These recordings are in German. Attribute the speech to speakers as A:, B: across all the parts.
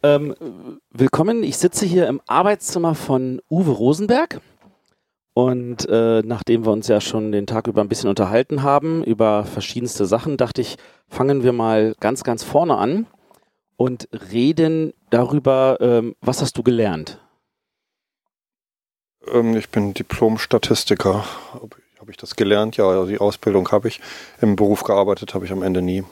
A: Ähm, willkommen, ich sitze hier im Arbeitszimmer von Uwe Rosenberg. Und äh, nachdem wir uns ja schon den Tag über ein bisschen unterhalten haben, über verschiedenste Sachen, dachte ich, fangen wir mal ganz, ganz vorne an und reden darüber, ähm, was hast du gelernt?
B: Ähm, ich bin Diplom-Statistiker. Habe ich das gelernt? Ja, die Ausbildung habe ich. Im Beruf gearbeitet habe ich am Ende nie.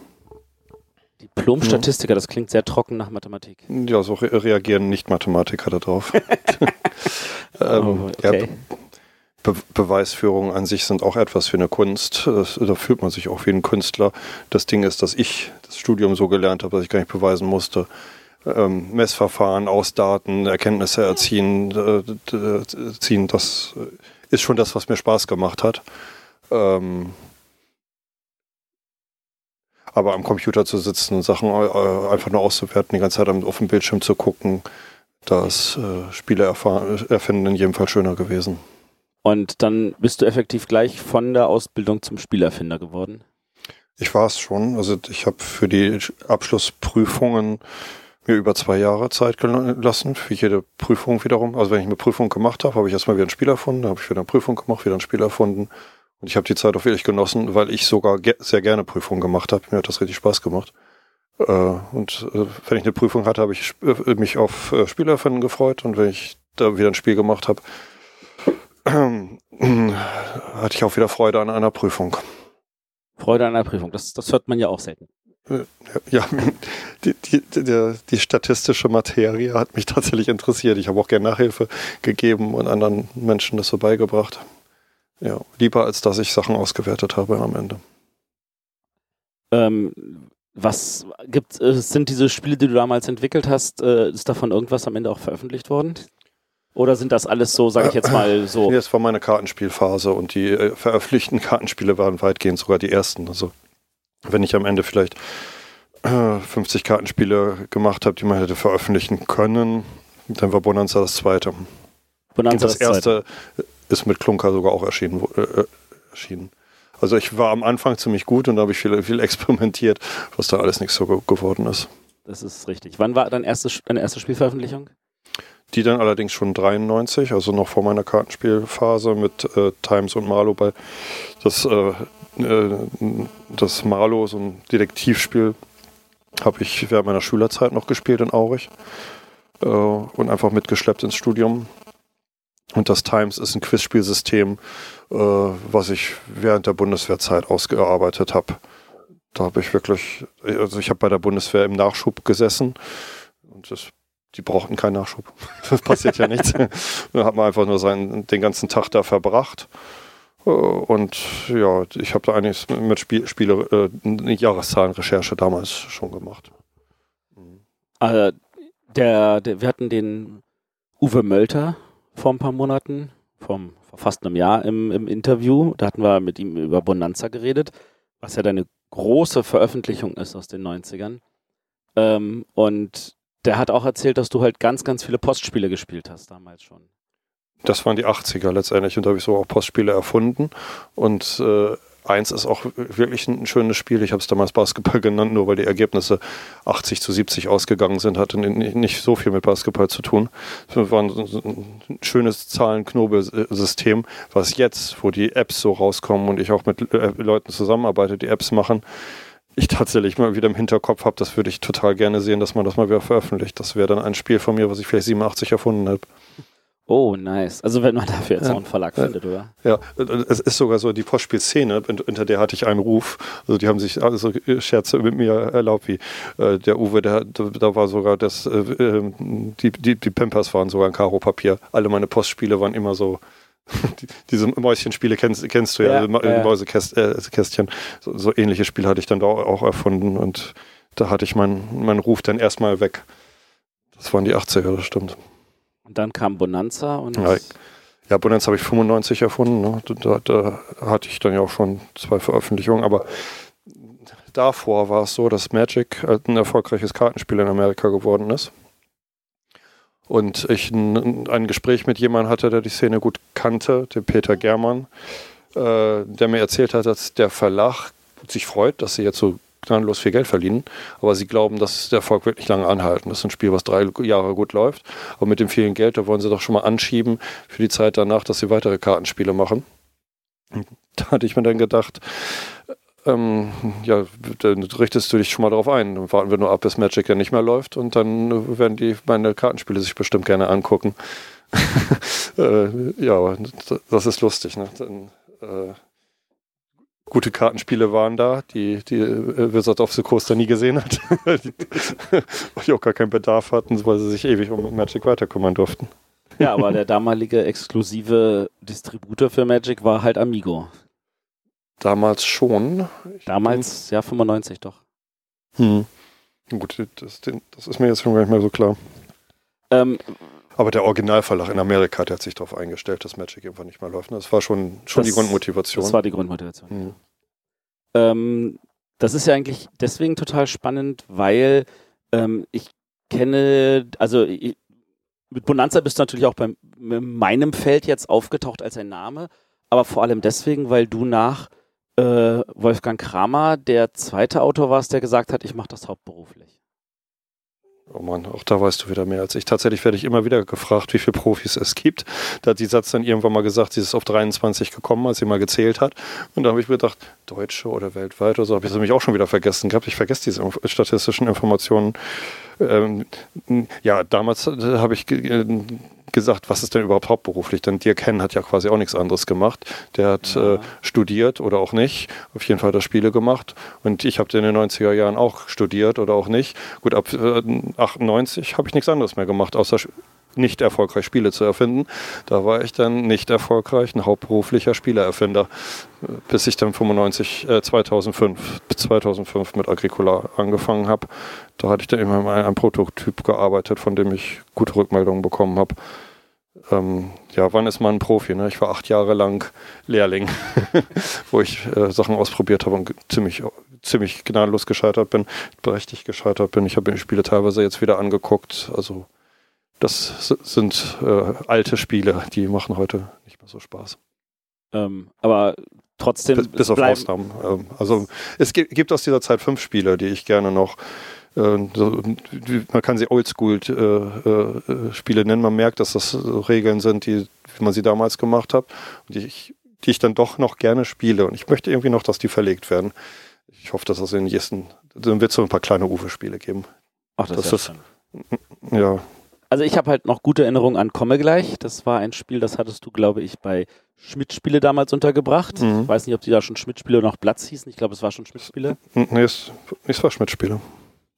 A: Diplom-Statistiker, das klingt sehr trocken nach Mathematik.
B: Ja, so re reagieren Nicht-Mathematiker darauf. ähm, oh, okay. ja, Be Beweisführungen an sich sind auch etwas für eine Kunst. Das, da fühlt man sich auch wie ein Künstler. Das Ding ist, dass ich das Studium so gelernt habe, dass ich gar nicht beweisen musste. Ähm, Messverfahren aus Daten, Erkenntnisse erziehen, äh, ziehen, das ist schon das, was mir Spaß gemacht hat. Ähm, aber am Computer zu sitzen und Sachen äh, einfach nur auszuwerten, die ganze Zeit auf dem Bildschirm zu gucken, das äh, Spiele erfinden in jedem Fall schöner gewesen.
A: Und dann bist du effektiv gleich von der Ausbildung zum Spielerfinder geworden?
B: Ich war es schon. Also ich habe für die Abschlussprüfungen mir über zwei Jahre Zeit gelassen, für jede Prüfung wiederum. Also wenn ich eine Prüfung gemacht habe, habe ich erstmal wieder ein Spiel erfunden, dann habe ich wieder eine Prüfung gemacht, wieder ein Spiel erfunden. Und ich habe die Zeit auch wirklich genossen, weil ich sogar ge sehr gerne Prüfungen gemacht habe. Mir hat das richtig Spaß gemacht. Äh, und äh, wenn ich eine Prüfung hatte, habe ich äh, mich auf äh, Spielerfinden gefreut. Und wenn ich da wieder ein Spiel gemacht habe, hatte ich auch wieder Freude an einer Prüfung.
A: Freude an einer Prüfung, das, das hört man ja auch selten.
B: Ja, die, die, die, die, statistische Materie hat mich tatsächlich interessiert. Ich habe auch gerne Nachhilfe gegeben und anderen Menschen das so beigebracht. Ja, lieber als dass ich Sachen ausgewertet habe am Ende.
A: Ähm, was gibt äh, sind diese Spiele, die du damals entwickelt hast, äh, ist davon irgendwas am Ende auch veröffentlicht worden? Oder sind das alles so, sage ich jetzt mal so?
B: Nee, es war meine Kartenspielphase und die äh, veröffentlichten Kartenspiele waren weitgehend sogar die ersten. Also wenn ich am Ende vielleicht äh, 50 Kartenspiele gemacht habe, die man hätte veröffentlichen können, dann war Bonanza das zweite. Bonanza das, das erste zweite. Ist mit Klunker sogar auch erschienen. Äh, äh, erschienen. Also ich war am Anfang ziemlich gut und da habe ich viel, viel experimentiert, was da alles nichts so ge geworden ist.
A: Das ist richtig. Wann war deine erste, deine erste Spielveröffentlichung?
B: Die dann allerdings schon 93, also noch vor meiner Kartenspielphase mit äh, Times und Marlow bei das äh, äh, das Marlow, so ein Detektivspiel, habe ich während meiner Schülerzeit noch gespielt in Aurich äh, und einfach mitgeschleppt ins Studium. Und das Times ist ein Quizspielsystem, äh, was ich während der Bundeswehrzeit ausgearbeitet habe. Da habe ich wirklich, also ich habe bei der Bundeswehr im Nachschub gesessen und das, die brauchten keinen Nachschub. das passiert ja nichts. da hat man einfach nur seinen, den ganzen Tag da verbracht äh, und ja, ich habe da einiges mit Spiel, Spiele, äh, Jahreszahlenrecherche damals schon gemacht.
A: Äh, der, der, wir hatten den Uwe Mölter vor ein paar Monaten, vor fast einem Jahr im, im Interview. Da hatten wir mit ihm über Bonanza geredet, was ja deine große Veröffentlichung ist aus den 90ern. Ähm, und der hat auch erzählt, dass du halt ganz, ganz viele Postspiele gespielt hast damals schon
B: das waren die 80er letztendlich und da habe ich so auch Postspiele erfunden und äh, eins ist auch wirklich ein schönes Spiel. Ich habe es damals Basketball genannt, nur weil die Ergebnisse 80 zu 70 ausgegangen sind, hatte nicht so viel mit Basketball zu tun. Es war ein schönes Zahlenknobelsystem, was jetzt, wo die Apps so rauskommen und ich auch mit äh, Leuten zusammenarbeite, die Apps machen, ich tatsächlich mal wieder im Hinterkopf habe, das würde ich total gerne sehen, dass man das mal wieder veröffentlicht. Das wäre dann ein Spiel von mir, was ich vielleicht 87 erfunden habe.
A: Oh, nice. Also wenn man dafür jetzt ja. auch einen Verlag findet, oder?
B: Ja, es ist sogar so die Postspielszene, hinter der hatte ich einen Ruf. Also die haben sich also Scherze mit mir erlaubt, wie äh, der Uwe, der, da war sogar das, äh, ähm, die, die, die Pampers waren sogar ein Karo-Papier. Alle meine Postspiele waren immer so diese Mäuschenspiele kennst, kennst du ja, ja, ja. Mäusekästchen. So, so, ähnliche Spiele hatte ich dann da auch erfunden und da hatte ich meinen mein Ruf dann erstmal weg. Das waren die 80er, das stimmt.
A: Und dann kam Bonanza und.
B: Ja, ja Bonanza habe ich 95 erfunden. Ne? Da, da, hatte ich dann ja auch schon zwei Veröffentlichungen, aber davor war es so, dass Magic ein erfolgreiches Kartenspiel in Amerika geworden ist. Und ich ein, ein Gespräch mit jemandem hatte, der die Szene gut kannte, dem Peter Germann, äh, der mir erzählt hat, dass der Verlag sich freut, dass sie jetzt so gnadenlos viel Geld verdienen, aber sie glauben, dass der Erfolg wird nicht lange anhalten. Das ist ein Spiel, was drei Jahre gut läuft, aber mit dem vielen Geld, da wollen sie doch schon mal anschieben für die Zeit danach, dass sie weitere Kartenspiele machen. Da hatte ich mir dann gedacht, ähm, ja, dann richtest du dich schon mal darauf ein. Dann warten wir nur ab, bis Magic ja nicht mehr läuft und dann werden die meine Kartenspiele sich bestimmt gerne angucken. äh, ja, das ist lustig. Ne? Dann, äh, gute Kartenspiele waren da, die, die äh, Wizard of the Coast nie gesehen hat. weil die auch gar keinen Bedarf hatten, weil sie sich ewig um Magic weiterkümmern durften.
A: Ja, aber der damalige exklusive Distributor für Magic war halt Amigo.
B: Damals schon.
A: Damals, ja, 95 doch.
B: Hm. Gut, das, das, ist mir jetzt schon gar nicht mehr so klar. Ähm, aber der Originalverlag in Amerika, der hat sich darauf eingestellt, dass Magic irgendwann nicht mehr läuft. Das war schon, schon das, die Grundmotivation.
A: Das war die Grundmotivation. Hm. Ähm, das ist ja eigentlich deswegen total spannend, weil ähm, ich kenne, also ich, mit Bonanza bist du natürlich auch bei meinem Feld jetzt aufgetaucht als ein Name, aber vor allem deswegen, weil du nach äh, Wolfgang Kramer der zweite Autor warst, der gesagt hat, ich mache das hauptberuflich.
B: Oh Mann, auch da weißt du wieder mehr als ich. Tatsächlich werde ich immer wieder gefragt, wie viele Profis es gibt. Da hat die Satz dann irgendwann mal gesagt, sie ist auf 23 gekommen, als sie mal gezählt hat. Und da habe ich mir gedacht, Deutsche oder weltweit oder so, habe ich das nämlich auch schon wieder vergessen gehabt. Ich vergesse diese statistischen Informationen. Ähm, ja, damals äh, habe ich gesagt, was ist denn überhaupt hauptberuflich? Denn Dirk Henn hat ja quasi auch nichts anderes gemacht. Der hat ja. äh, studiert oder auch nicht. Auf jeden Fall hat er Spiele gemacht. Und ich habe in den 90er Jahren auch studiert oder auch nicht. Gut, ab äh, 98 habe ich nichts anderes mehr gemacht, außer nicht erfolgreich Spiele zu erfinden. Da war ich dann nicht erfolgreich, ein hauptberuflicher Spielererfinder, bis ich dann 95, äh, 2005, 2005 mit Agricola angefangen habe. Da hatte ich dann immer mal ein Prototyp gearbeitet, von dem ich gute Rückmeldungen bekommen habe. Ähm, ja, wann ist man ein Profi? Ne? Ich war acht Jahre lang Lehrling, wo ich äh, Sachen ausprobiert habe und ziemlich, ziemlich gnadenlos gescheitert bin, berechtigt gescheitert bin. Ich habe mir die Spiele teilweise jetzt wieder angeguckt. Also das sind äh, alte Spiele, die machen heute nicht mehr so Spaß.
A: Ähm, aber trotzdem.
B: Bis, bis auf Ausnahmen. Ähm, also es gibt, aus dieser Zeit fünf Spiele, die ich gerne noch. Äh, so, man kann sie Oldschool-Spiele äh, äh, nennen. Man merkt, dass das Regeln sind, die, wie man sie damals gemacht hat, die ich, die ich dann doch noch gerne spiele. Und ich möchte irgendwie noch, dass die verlegt werden. Ich hoffe, dass das in den nächsten. Dann wird es so ein paar kleine Uwe-Spiele geben.
A: Ach, das, das ist. Ja, also ich habe halt noch gute Erinnerungen an Komme gleich. Das war ein Spiel, das hattest du, glaube ich, bei Schmidt-Spiele damals untergebracht. Mhm. Ich weiß nicht, ob die da schon Schmidt-Spiele oder noch Platz hießen. Ich glaube, es war schon Schmidt-Spiele.
B: Nee, es, es war Schmidt-Spiele.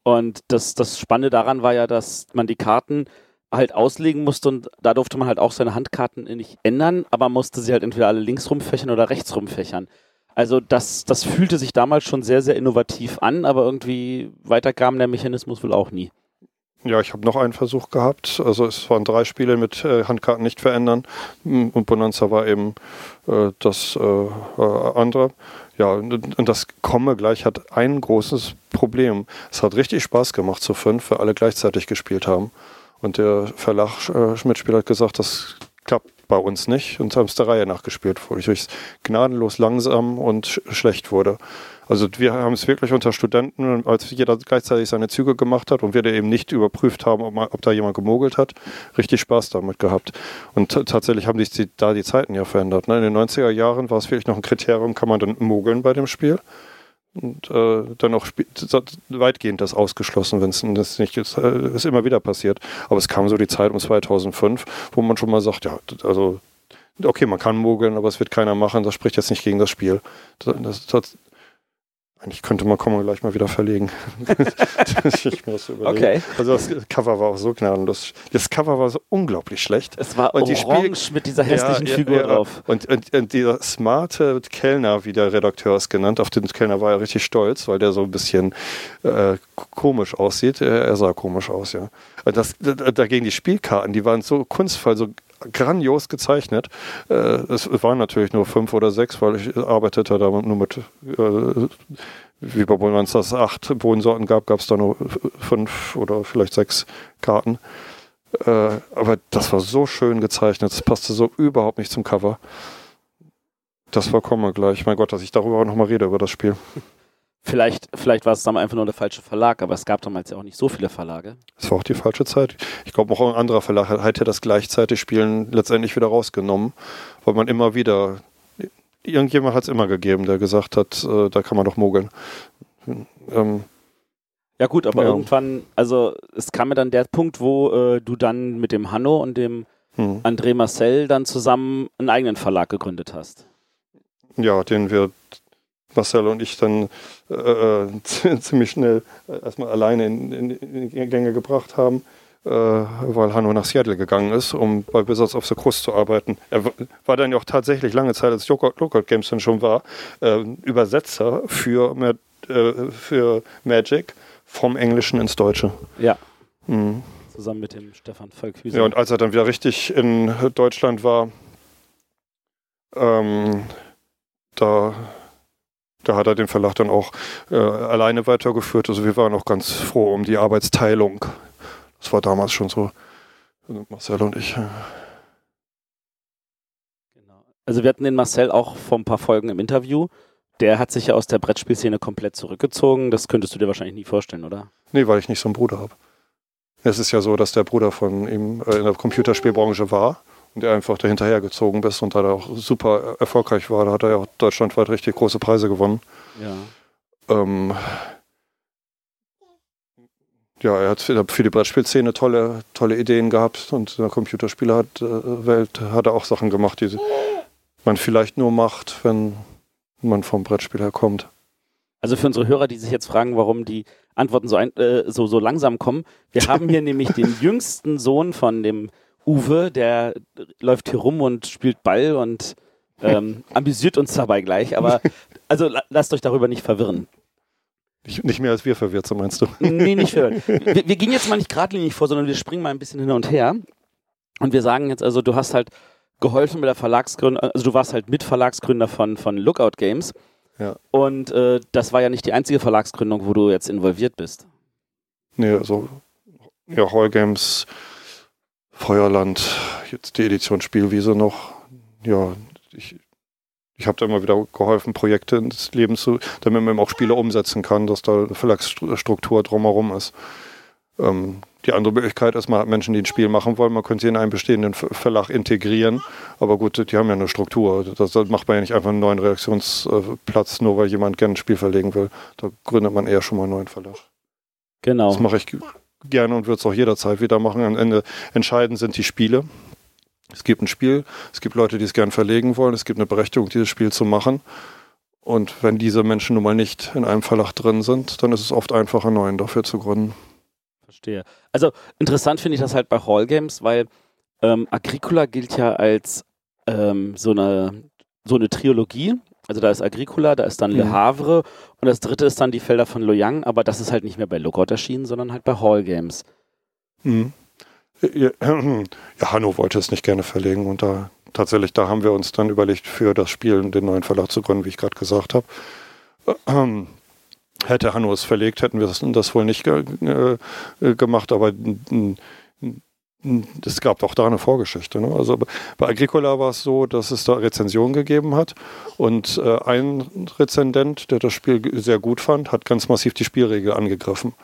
A: Und das, das Spannende daran war ja, dass man die Karten halt auslegen musste und da durfte man halt auch seine Handkarten nicht ändern, aber musste sie halt entweder alle links rumfächern oder rechts rumfächern. Also das, das fühlte sich damals schon sehr, sehr innovativ an, aber irgendwie weiter kam der Mechanismus wohl auch nie.
B: Ja, ich habe noch einen Versuch gehabt. Also es waren drei Spiele mit äh, Handkarten nicht verändern und Bonanza war eben äh, das äh, äh andere. Ja, und, und, das Komme gleich hat ein großes Problem. Es hat richtig Spaß gemacht zu fünf, weil alle gleichzeitig gespielt haben. Und der Verlag äh, Schmidt-Spieler hat gesagt, das klappt bei uns nicht und haben es der Reihe nachgespielt, wodurch es gnadenlos langsam und sch schlecht wurde. Also wir haben es wirklich unter Studenten, als jeder gleichzeitig seine Züge gemacht hat und wir da eben nicht überprüft haben, ob, ob da jemand gemogelt hat, richtig Spaß damit gehabt. Und tatsächlich haben sich die, da die Zeiten ja verändert. Ne? In den 90er Jahren war es wirklich noch ein Kriterium, kann man dann mogeln bei dem Spiel? und äh, dann auch weitgehend das ausgeschlossen, wenn es nicht ist, äh, ist immer wieder passiert. Aber es kam so die Zeit um 2005, wo man schon mal sagt, ja, also okay, man kann mogeln, aber es wird keiner machen, das spricht jetzt nicht gegen das Spiel. Das, das, eigentlich könnte man kommen gleich mal wieder verlegen.
A: ich das okay.
B: Also das Cover war auch so gnadenlos. Das Cover war so unglaublich schlecht.
A: Es war und orange die mit dieser hässlichen ja, Figur ja, drauf.
B: Und, und, und, dieser smarte Kellner, wie der Redakteur es genannt, auf den Kellner war er richtig stolz, weil der so ein bisschen äh, komisch aussieht. Er, er, sah komisch aus, ja. Das, dagegen die Spielkarten, die waren so kunstvoll, so grandios gezeichnet. Äh, es waren natürlich nur fünf oder sechs, weil ich arbeitete da nur mit, äh, wie bei wenn es das acht Bodensorten gab, gab es da nur fünf oder vielleicht sechs Karten. Äh, aber das war so schön gezeichnet, es passte so überhaupt nicht zum Cover. Das war kommen gleich. Mein Gott, dass ich darüber auch nochmal rede, über das Spiel.
A: Vielleicht, vielleicht war es damals einfach nur der falsche Verlag, aber es gab damals ja auch nicht so viele Verlage.
B: Es war auch die falsche Zeit. Ich glaube, auch ein anderer Verlag hat ja das gleichzeitig Spielen letztendlich wieder rausgenommen, weil man immer wieder, irgendjemand hat es immer gegeben, der gesagt hat, äh, da kann man doch mogeln.
A: Ähm, ja gut, aber ja. irgendwann, also es kam mir dann der Punkt, wo äh, du dann mit dem Hanno und dem hm. André Marcel dann zusammen einen eigenen Verlag gegründet hast.
B: Ja, den wir Marcel und ich dann äh, äh ziemlich schnell erstmal alleine in, in, in die Gänge gebracht haben, äh, weil Hanno nach Seattle gegangen ist, um bei Wizards of the Coast zu arbeiten. Er war dann ja auch tatsächlich lange Zeit, als Local Games dann schon war, äh, Übersetzer für, äh, für Magic vom Englischen ins Deutsche.
A: Ja. Mhm. Zusammen mit dem Stefan Volkhüser.
B: Ja, und als er dann wieder richtig in Deutschland war, ähm, da, da hat er den Verlag dann auch äh, alleine weitergeführt. Also wir waren auch ganz froh um die Arbeitsteilung. Das war damals schon so, Marcel und ich.
A: Genau. Also wir hatten den Marcel auch vor ein paar Folgen im Interview der hat sich ja aus der Brettspielszene komplett zurückgezogen. Das könntest du dir wahrscheinlich nie vorstellen, oder?
B: Nee, weil ich nicht so einen Bruder habe. Es ist ja so, dass der Bruder von ihm äh, in der Computerspielbranche war und er einfach dahinterhergezogen ist und da er auch super erfolgreich war. Da hat er ja auch deutschlandweit richtig große Preise gewonnen.
A: Ja. Ähm,
B: ja, er hat für die Brettspielszene tolle, tolle Ideen gehabt und in der Computerspielerwelt hat er auch Sachen gemacht, die man vielleicht nur macht, wenn man vom Brettspiel her kommt.
A: Also für unsere Hörer, die sich jetzt fragen, warum die Antworten so, ein, äh, so, so langsam kommen. Wir haben hier nämlich den jüngsten Sohn von dem Uwe, der läuft hier rum und spielt Ball und ähm, amüsiert uns dabei gleich. Aber also lasst euch darüber nicht verwirren.
B: Nicht, nicht mehr als wir verwirrt, so meinst du?
A: Nee, nicht verwirrt. Wir, wir gehen jetzt mal nicht geradlinig vor, sondern wir springen mal ein bisschen hin und her. Und wir sagen jetzt also, du hast halt geholfen mit der Verlagsgründung, also du warst halt Mitverlagsgründer von, von Lookout Games.
B: Ja.
A: Und äh, das war ja nicht die einzige Verlagsgründung, wo du jetzt involviert bist.
B: Nee, also ja, Hall Games, Feuerland, jetzt die Edition Spielwiese noch. Ja, ich, ich habe da immer wieder geholfen, Projekte ins Leben zu, damit man auch Spiele umsetzen kann, dass da eine Verlagsstruktur drumherum ist. Ähm, die andere Möglichkeit ist, man hat Menschen, die ein Spiel machen wollen, man könnte sie in einen bestehenden Verlag integrieren. Aber gut, die haben ja eine Struktur. Das, macht man ja nicht einfach einen neuen Reaktionsplatz, nur weil jemand gerne ein Spiel verlegen will. Da gründet man eher schon mal einen neuen Verlag.
A: Genau.
B: Das mache ich gerne und würde es auch jederzeit wieder machen. Am Ende entscheidend sind die Spiele. Es gibt ein Spiel, es gibt Leute, die es gern verlegen wollen, es gibt eine Berechtigung, dieses Spiel zu machen. Und wenn diese Menschen nun mal nicht in einem Verlag drin sind, dann ist es oft einfacher, neuen dafür zu gründen.
A: Verstehe. Also interessant finde ich das halt bei Hall Games, weil ähm, Agricola gilt ja als ähm, so, eine, so eine Trilogie. Also da ist Agricola, da ist dann Le Havre und das dritte ist dann die Felder von Loyang, aber das ist halt nicht mehr bei Lookout erschienen, sondern halt bei Hall Games.
B: Mhm. Ja, Hanno wollte es nicht gerne verlegen und da tatsächlich, da haben wir uns dann überlegt, für das Spiel den neuen Verlag zu gründen, wie ich gerade gesagt habe. Ähm, Hätte Hanno es verlegt, hätten wir das, das wohl nicht ge äh, gemacht, aber es gab auch da eine Vorgeschichte. Ne? Also bei Agricola war es so, dass es da Rezensionen gegeben hat und äh, ein Rezendent, der das Spiel sehr gut fand, hat ganz massiv die Spielregel angegriffen.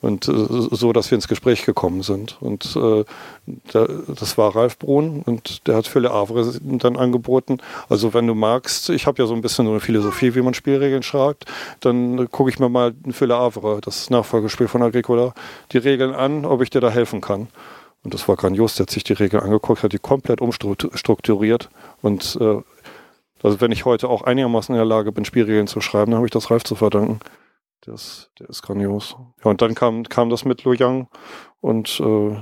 B: Und äh, so, dass wir ins Gespräch gekommen sind. Und äh, der, das war Ralf Brun und der hat für Le Havre dann angeboten. Also wenn du magst, ich habe ja so ein bisschen so eine Philosophie, wie man Spielregeln schreibt, dann gucke ich mir mal für Le Havre, das Nachfolgespiel von Agricola, die Regeln an, ob ich dir da helfen kann. Und das war grandios, der hat sich die Regeln angeguckt, hat die komplett umstrukturiert und äh, also wenn ich heute auch einigermaßen in der Lage bin, Spielregeln zu schreiben, dann habe ich das Ralf zu verdanken. Ist, der ist grandios. Ja, und dann kam, kam das mit Lu Yang und äh,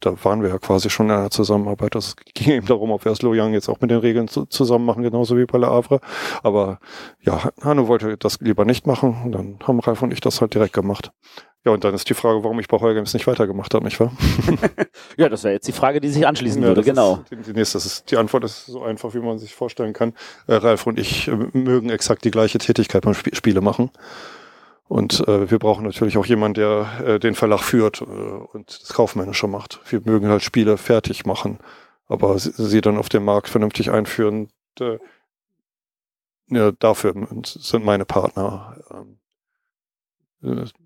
B: da waren wir ja quasi schon in einer Zusammenarbeit. Das ging eben darum, ob wir das Lu Yang jetzt auch mit den Regeln zu, zusammen machen, genauso wie bei Le Havre. Aber ja, Hanno wollte das lieber nicht machen. Und dann haben Ralf und ich das halt direkt gemacht. Ja, und dann ist die Frage, warum ich bei Heugames nicht weitergemacht habe, nicht wahr?
A: ja, das wäre jetzt die Frage, die sich anschließen ja, würde, genau.
B: Ist, die, die, nächste, das ist, die Antwort ist so einfach, wie man sich vorstellen kann. Äh, Ralf und ich äh, mögen exakt die gleiche Tätigkeit beim Sp Spiele machen. Und äh, wir brauchen natürlich auch jemanden, der äh, den Verlag führt äh, und das Kaufmännische macht. Wir mögen halt Spiele fertig machen, aber sie, sie dann auf dem Markt vernünftig einführen. Äh, ja, dafür sind meine Partner. Ähm,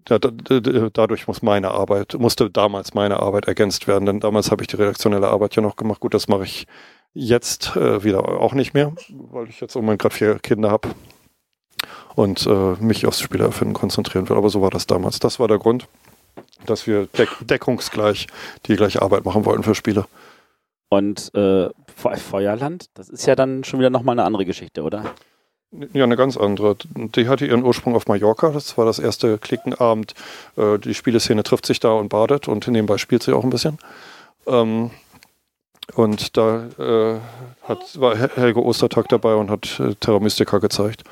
B: ja, dadurch muss meine Arbeit, musste damals meine Arbeit ergänzt werden, denn damals habe ich die redaktionelle Arbeit ja noch gemacht. Gut, das mache ich jetzt äh, wieder auch nicht mehr, weil ich jetzt im gerade vier Kinder habe und äh, mich aufs Spielerfinden konzentrieren will. Aber so war das damals. Das war der Grund, dass wir deck deckungsgleich die gleiche Arbeit machen wollten für Spiele.
A: Und äh, Feuerland, das ist ja dann schon wieder nochmal eine andere Geschichte, oder?
B: Ja, eine ganz andere. Die hatte ihren Ursprung auf Mallorca. Das war das erste Klickenabend. Äh, die Spieleszene trifft sich da und badet und nebenbei spielt sie auch ein bisschen. Ähm, und da äh, hat, war Helge Ostertag dabei und hat äh, Terra Mystica gezeigt.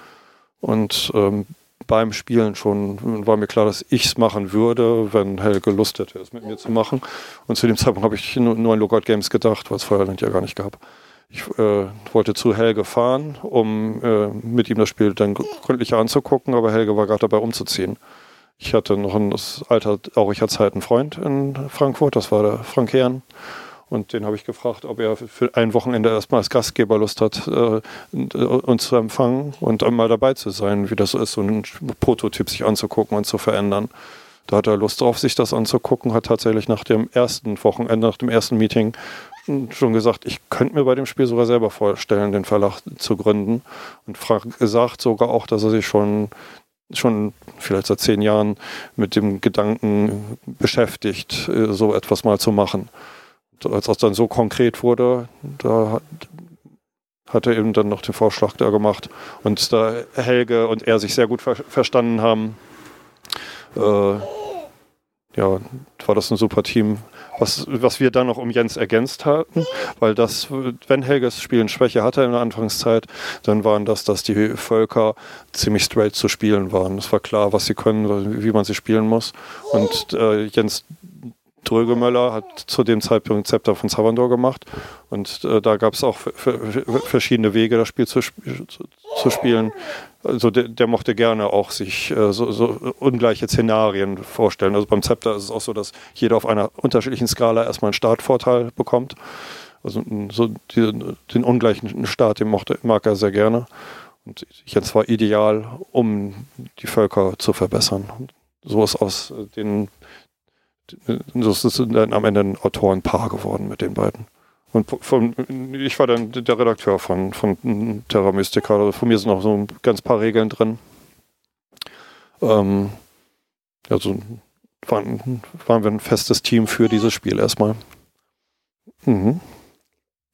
B: Und ähm, beim Spielen schon war mir klar, dass ich es machen würde, wenn Helge Lust hätte, es mit mir zu machen. Und zu dem Zeitpunkt habe ich nur, an Lookout Games gedacht, was es Feuerland ja gar nicht gab. Ich äh, wollte zu Helge fahren, um äh, mit ihm das Spiel dann gründlicher anzugucken, aber Helge war gerade dabei umzuziehen. Ich hatte noch ein alter Auricher Zeit einen Freund in Frankfurt, das war der Frank Herrn. Und den habe ich gefragt, ob er für ein Wochenende erstmal als Gastgeber Lust hat, äh, uns zu empfangen und einmal dabei zu sein, wie das ist, so einen Prototyp sich anzugucken und zu verändern. Da hat er Lust drauf, sich das anzugucken, hat tatsächlich nach dem ersten Wochenende, nach dem ersten Meeting schon gesagt, ich könnte mir bei dem Spiel sogar selber vorstellen, den Verlag zu gründen. Und Frank sagt sogar auch, dass er sich schon, schon vielleicht seit zehn Jahren mit dem Gedanken beschäftigt, äh, so etwas mal zu machen. Als das dann so konkret wurde, da hat, hat er eben dann noch den Vorschlag da gemacht. Und da Helge und er sich sehr gut ver verstanden haben, äh, ja, war das ein super Team was, was wir dann noch um Jens ergänzt hatten, weil das, wenn Helges Spielen Schwäche hatte in der Anfangszeit, dann waren das, dass die Völker ziemlich straight zu spielen waren. Es war klar, was sie können, wie man sie spielen muss. Und äh, Jens Drögemöller hat zu dem Zeitpunkt Zepter von Savandor gemacht und äh, da gab es auch verschiedene Wege, das Spiel zu, zu, zu spielen. Also der, der, mochte gerne auch sich äh, so, so, ungleiche Szenarien vorstellen. Also beim Zepter ist es auch so, dass jeder auf einer unterschiedlichen Skala erstmal einen Startvorteil bekommt. Also so die, den ungleichen Start, den mochte, mag er sehr gerne. Und jetzt war ideal, um die Völker zu verbessern. So ist aus den so ist es dann am Ende ein Autorenpaar geworden mit den beiden. Und von, ich war dann der Redakteur von, von Terra Mystica. Also von mir sind noch so ein ganz paar Regeln drin. Ähm, also waren, waren wir ein festes Team für dieses Spiel erstmal.
A: Mhm.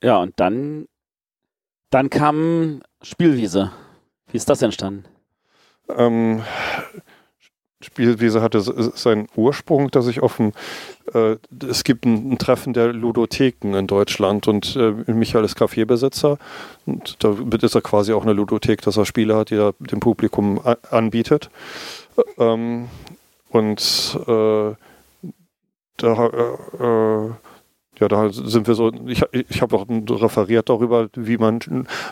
A: Ja, und dann, dann kam Spielwiese. Wie ist das entstanden?
B: Ähm, Spielwiese hatte seinen Ursprung, dass ich offen, äh, es gibt ein, ein, Treffen der Ludotheken in Deutschland und äh, Michael ist Kaffeebesitzer und da ist er quasi auch eine Ludothek, dass er Spiele hat, die er dem Publikum anbietet. Ähm, und äh, da, äh, ja, da sind wir so, ich, ich habe auch referiert darüber, wie man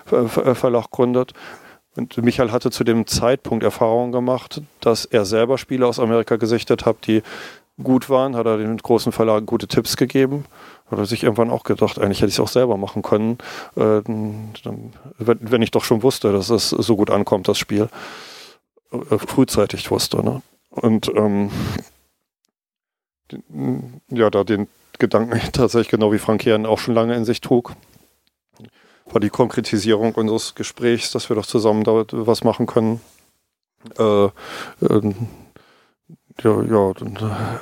B: Verlag gründet. Und Michael hatte zu dem Zeitpunkt Erfahrungen gemacht, dass er selber Spiele aus Amerika gesichtet hat, die gut waren, hat er den großen Verlagen gute Tipps gegeben. Hat er sich irgendwann auch gedacht, eigentlich hätte ich es auch selber machen können, äh, wenn ich doch schon wusste, dass es so gut ankommt, das Spiel. Äh, frühzeitig wusste. Ne? Und ähm, ja, da den Gedanken tatsächlich genau wie Frank Herren auch schon lange in sich trug war die Konkretisierung unseres Gesprächs, dass wir doch zusammen da was machen können. Äh, äh, ja, ja,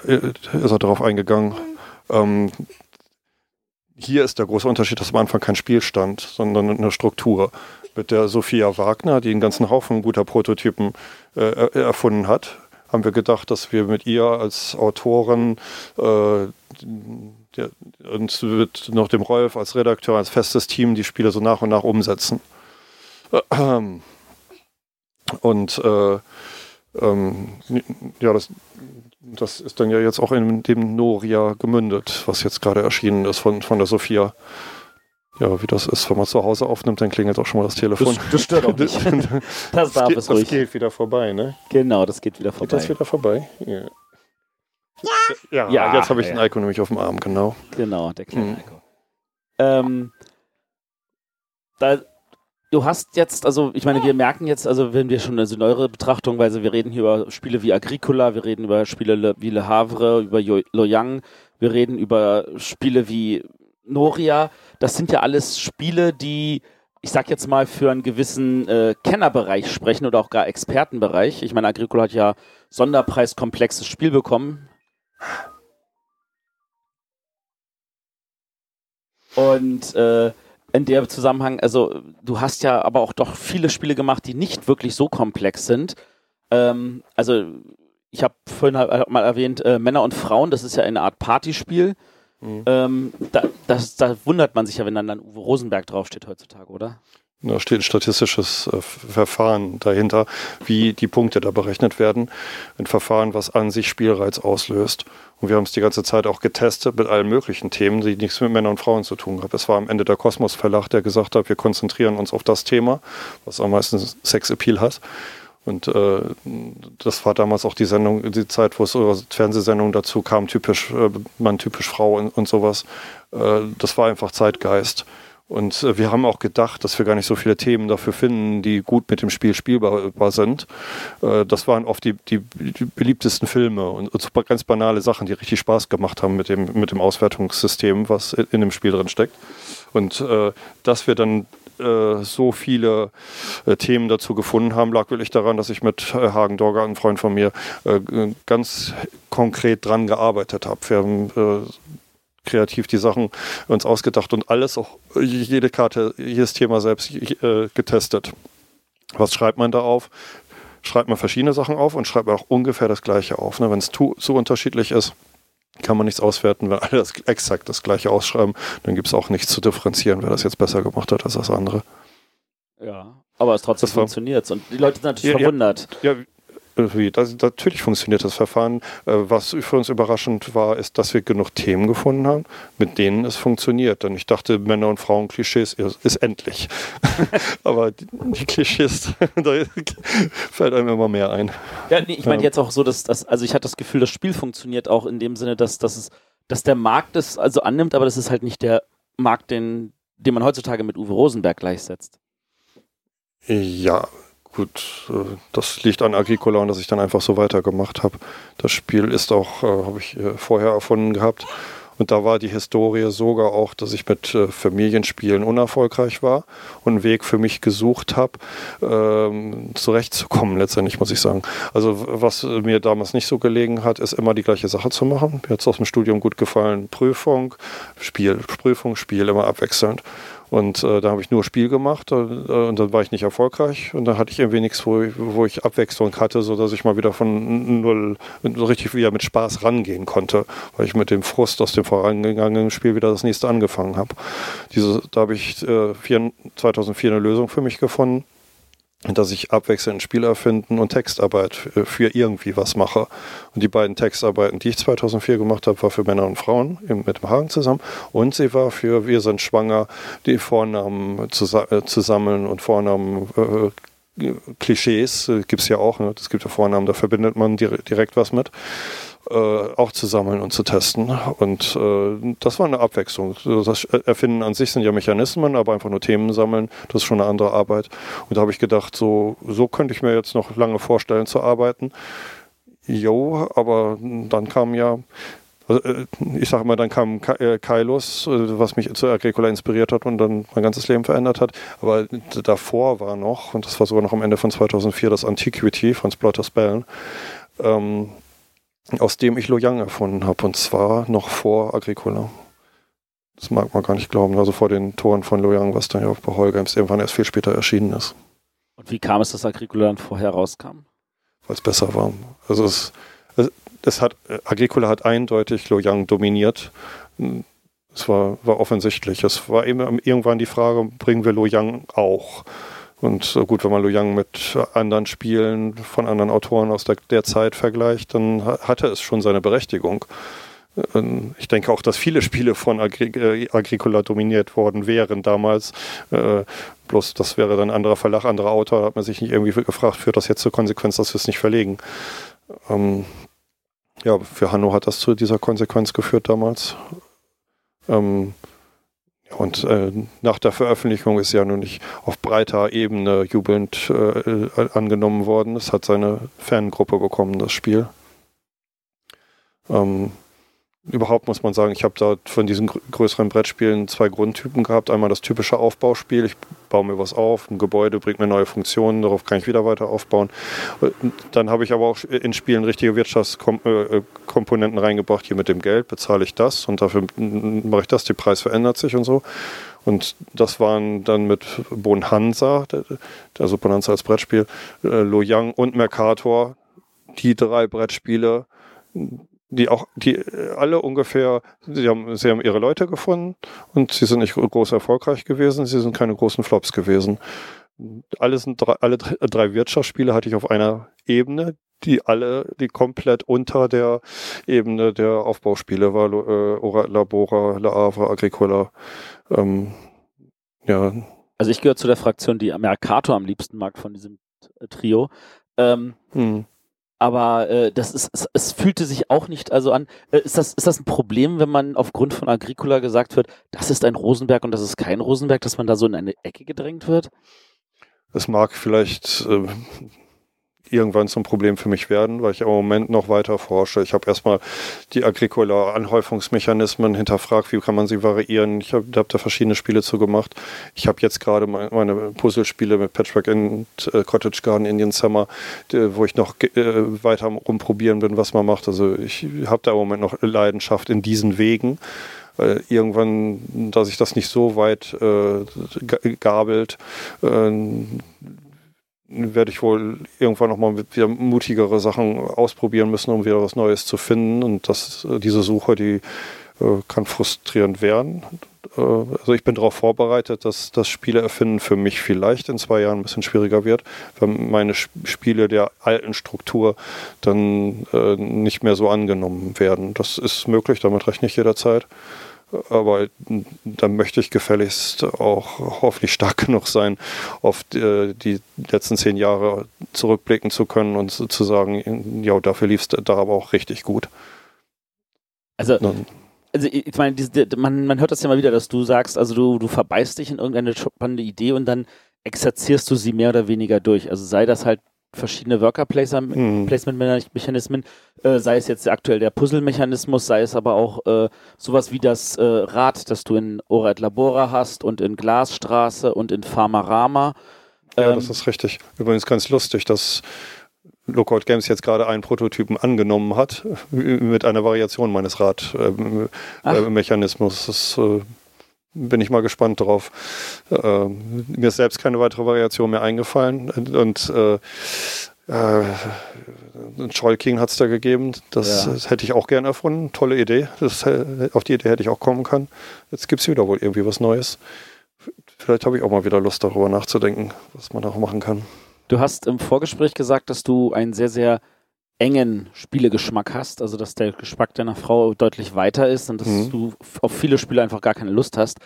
B: äh, ist er darauf eingegangen. Ähm, hier ist der große Unterschied, dass am Anfang kein Spiel stand, sondern eine Struktur. Mit der Sophia Wagner, die einen ganzen Haufen guter Prototypen äh, erfunden hat, haben wir gedacht, dass wir mit ihr als Autorin äh, der, und wird noch dem Rolf als Redakteur, als festes Team die Spiele so nach und nach umsetzen. Und äh, ähm, ja, das, das ist dann ja jetzt auch in dem Noria gemündet, was jetzt gerade erschienen ist von, von der Sophia. Ja, wie das ist, wenn man zu Hause aufnimmt, dann klingelt auch schon mal das Telefon.
A: Das, das stört auch nicht.
B: das darf es ruhig. Das geht wieder vorbei, ne?
A: Genau, das geht wieder vorbei.
B: Geht das wieder vorbei? Ja. Ja, ja jetzt habe ich ja. den Eiko nämlich auf dem Arm, genau.
A: Genau, der kleine mhm. Eiko. Ähm, da, du hast jetzt, also ich meine, wir merken jetzt, also wenn wir schon eine neuere Betrachtung, weil wir reden hier über Spiele wie Agricola, wir reden über Spiele wie Le Havre, über Loyang, wir reden über Spiele wie Noria. Das sind ja alles Spiele, die, ich sag jetzt mal, für einen gewissen äh, Kennerbereich sprechen oder auch gar Expertenbereich. Ich meine, Agricola hat ja Sonderpreis komplexes Spiel bekommen. Und äh, in der Zusammenhang, also du hast ja aber auch doch viele Spiele gemacht, die nicht wirklich so komplex sind. Ähm, also ich habe vorhin halt mal erwähnt, äh, Männer und Frauen, das ist ja eine Art Partyspiel. Mhm. Ähm, da, das, da wundert man sich ja, wenn dann, dann Uwe Rosenberg draufsteht heutzutage, oder?
B: Da steht ein statistisches äh, Verfahren dahinter, wie die Punkte da berechnet werden. Ein Verfahren, was an sich Spielreiz auslöst. Und wir haben es die ganze Zeit auch getestet mit allen möglichen Themen, die nichts mit Männern und Frauen zu tun haben. Es war am Ende der Kosmos Verlag, der gesagt hat, wir konzentrieren uns auf das Thema, was am meisten Sexappeal hat. Und äh, das war damals auch die Sendung, die Zeit, wo es so Fernsehsendungen dazu kam, typisch äh, Mann, typisch Frau und, und sowas. Äh, das war einfach Zeitgeist. Und äh, wir haben auch gedacht, dass wir gar nicht so viele Themen dafür finden, die gut mit dem Spiel spielbar sind. Äh, das waren oft die, die, die beliebtesten Filme und, und super ganz banale Sachen, die richtig Spaß gemacht haben mit dem, mit dem Auswertungssystem, was in dem Spiel drin steckt. Und äh, dass wir dann äh, so viele äh, Themen dazu gefunden haben, lag wirklich daran, dass ich mit äh, Hagen Dorger, einem Freund von mir, äh, ganz konkret dran gearbeitet habe. Wir haben kreativ die Sachen uns ausgedacht und alles, auch jede Karte, jedes Thema selbst äh, getestet. Was schreibt man da auf? Schreibt man verschiedene Sachen auf und schreibt man auch ungefähr das Gleiche auf. Ne? Wenn es zu unterschiedlich ist, kann man nichts auswerten. Wenn alle das, exakt das Gleiche ausschreiben, dann gibt es auch nichts zu differenzieren, wer das jetzt besser gemacht hat als das andere.
A: Ja, aber es trotzdem funktioniert und die Leute sind natürlich ja, verwundert.
B: Ja, ja, das, natürlich funktioniert das Verfahren. Äh, was für uns überraschend war, ist, dass wir genug Themen gefunden haben, mit denen es funktioniert. Denn ich dachte, Männer- und Frauen-Klischees ist, ist endlich. Aber die, die Klischees, da fällt einem immer mehr ein.
A: Ja, nee, ich meine jetzt auch so, dass das, also ich hatte das Gefühl, das Spiel funktioniert auch in dem Sinne, dass, dass, es, dass der Markt es also annimmt, aber das ist halt nicht der Markt, den, den man heutzutage mit Uwe Rosenberg gleichsetzt.
B: Ja, gut, äh, das liegt an Agricola und dass ich dann einfach so weitergemacht habe. Das Spiel ist auch, äh, habe ich äh, vorher erfunden gehabt. Und da war die Historie sogar auch, dass ich mit Familienspielen unerfolgreich war und einen Weg für mich gesucht habe, ähm, zurechtzukommen, letztendlich muss ich sagen. Also was mir damals nicht so gelegen hat, ist immer die gleiche Sache zu machen. Mir hat es aus dem Studium gut gefallen. Prüfung, Spiel, Prüfung, Spiel, immer abwechselnd. Und äh, da habe ich nur Spiel gemacht äh, und dann war ich nicht erfolgreich. Und dann hatte ich irgendwie nichts, wo, wo ich Abwechslung hatte, sodass ich mal wieder von null so richtig wieder mit Spaß rangehen konnte, weil ich mit dem Frust aus dem vorangegangenen Spiel wieder das nächste angefangen habe. Da habe ich äh, vier, 2004 eine Lösung für mich gefunden dass ich abwechselnd Spiel erfinden und Textarbeit für irgendwie was mache. Und die beiden Textarbeiten, die ich 2004 gemacht habe, war für Männer und Frauen mit dem Hagen zusammen. Und sie war für Wir sind schwanger, die Vornamen zu, äh, zu sammeln und Vornamen äh, Klischees äh, gibt es ja auch. Ne? Es gibt ja Vornamen, da verbindet man direkt was mit äh, auch zu sammeln und zu testen. Und äh, das war eine Abwechslung. Das Erfinden an sich sind ja Mechanismen, aber einfach nur Themen sammeln, das ist schon eine andere Arbeit. Und da habe ich gedacht, so, so könnte ich mir jetzt noch lange vorstellen zu arbeiten. Jo, aber dann kam ja also, äh, ich sage mal, dann kam Kailos, äh, was mich zu Agricola inspiriert hat und dann mein ganzes Leben verändert hat. Aber davor war noch, und das war sogar noch am Ende von 2004, das Antiquity von Splotter Bellen. Ähm, aus dem ich Loyang erfunden habe, und zwar noch vor Agricola. Das mag man gar nicht glauben, also vor den Toren von Loyang, was dann ja bei Holgeims irgendwann erst viel später erschienen ist.
A: Und wie kam es, dass Agricola dann vorher rauskam?
B: Weil es besser war. Also es, es, es, hat, Agricola hat eindeutig Loyang dominiert. Es war, war offensichtlich. Es war eben irgendwann die Frage, bringen wir Loyang auch? Und gut, wenn man Lu Yang mit anderen Spielen von anderen Autoren aus der, der Zeit vergleicht, dann hatte es schon seine Berechtigung. Ähm, ich denke auch, dass viele Spiele von Agri äh, Agricola dominiert worden wären damals. Äh, bloß das wäre dann ein anderer Verlag, anderer Autor. Da hat man sich nicht irgendwie gefragt, führt das jetzt zur Konsequenz, dass wir es nicht verlegen. Ähm, ja, für Hanno hat das zu dieser Konsequenz geführt damals. Ähm, und äh, nach der Veröffentlichung ist ja nun nicht auf breiter Ebene jubelnd äh, angenommen worden. Es hat seine Fangruppe bekommen, das Spiel. Ähm, überhaupt muss man sagen, ich habe da von diesen größeren Brettspielen zwei Grundtypen gehabt. Einmal das typische Aufbauspiel. Ich baue mir was auf, ein Gebäude bringt mir neue Funktionen, darauf kann ich wieder weiter aufbauen. Dann habe ich aber auch in Spielen richtige Wirtschaftskomponenten reingebracht. Hier mit dem Geld bezahle ich das und dafür mache ich das. Der Preis verändert sich und so. Und das waren dann mit Bonanza, also Bonanza als Brettspiel, äh, Loyang und Mercator, die drei Brettspiele, die auch, die äh, alle ungefähr, sie haben, sie haben ihre Leute gefunden und sie sind nicht groß erfolgreich gewesen, sie sind keine großen Flops gewesen. Alle, sind drei, alle drei Wirtschaftsspiele hatte ich auf einer Ebene, die alle, die komplett unter der Ebene der Aufbauspiele war, äh, Ora Labora, La Havre, Agricola. Ähm, ja.
A: Also ich gehöre zu der Fraktion, die Mercator am liebsten mag von diesem Trio. Ähm, hm. Aber äh, das ist, es, es fühlte sich auch nicht also an. Äh, ist, das, ist das ein Problem, wenn man aufgrund von Agricola gesagt wird, das ist ein Rosenberg und das ist kein Rosenberg, dass man da so in eine Ecke gedrängt wird?
B: Es mag vielleicht äh, irgendwann zum Problem für mich werden, weil ich im Moment noch weiter forsche. Ich habe erstmal die Agricola-Anhäufungsmechanismen hinterfragt, wie kann man sie variieren. Ich habe hab da verschiedene Spiele zu gemacht. Ich habe jetzt gerade meine Puzzlespiele mit Patchwork and äh, Cottage Garden, Indian Summer, wo ich noch äh, weiter rumprobieren bin, was man macht. Also ich habe da im Moment noch Leidenschaft in diesen Wegen. Irgendwann, da sich das nicht so weit äh, gabelt, äh, werde ich wohl irgendwann nochmal wieder mutigere Sachen ausprobieren müssen, um wieder was Neues zu finden. Und das, äh, diese Suche, die äh, kann frustrierend werden. Äh, also ich bin darauf vorbereitet, dass das Spiele erfinden für mich vielleicht in zwei Jahren ein bisschen schwieriger wird, wenn meine Spiele der alten Struktur dann äh, nicht mehr so angenommen werden. Das ist möglich, damit rechne ich jederzeit. Aber dann möchte ich gefälligst auch hoffentlich stark genug sein, auf die, äh, die letzten zehn Jahre zurückblicken zu können und zu sagen, ja, dafür lief es da aber auch richtig gut.
A: Also, also ich meine, man, man hört das ja mal wieder, dass du sagst, also du, du verbeißt dich in irgendeine spannende Idee und dann exerzierst du sie mehr oder weniger durch. Also sei das halt verschiedene Worker-Placement-Mechanismen, mhm. äh, sei es jetzt aktuell der Puzzle-Mechanismus, sei es aber auch äh, sowas wie das äh, Rad, das du in Ora et Labora hast und in Glasstraße und in Farmarama.
B: Ja, ähm, das ist richtig. Übrigens ganz lustig, dass Lookout Games jetzt gerade einen Prototypen angenommen hat mit einer Variation meines Radmechanismus. das äh, bin ich mal gespannt drauf. Äh, mir ist selbst keine weitere Variation mehr eingefallen und äh, äh, King hat es da gegeben. Das, ja. das, hätte ich auch gern erfunden. Tolle Idee. Das, äh, auf die Idee hätte ich auch kommen können. Jetzt gibt es wieder wohl irgendwie was Neues. Vielleicht habe ich auch mal wieder Lust darüber nachzudenken, was man auch machen kann.
A: Du hast im Vorgespräch gesagt, dass du einen sehr, sehr engen Spielegeschmack hast, also dass der Geschmack deiner Frau deutlich weiter ist und dass mhm. du auf viele Spiele einfach gar keine Lust hast.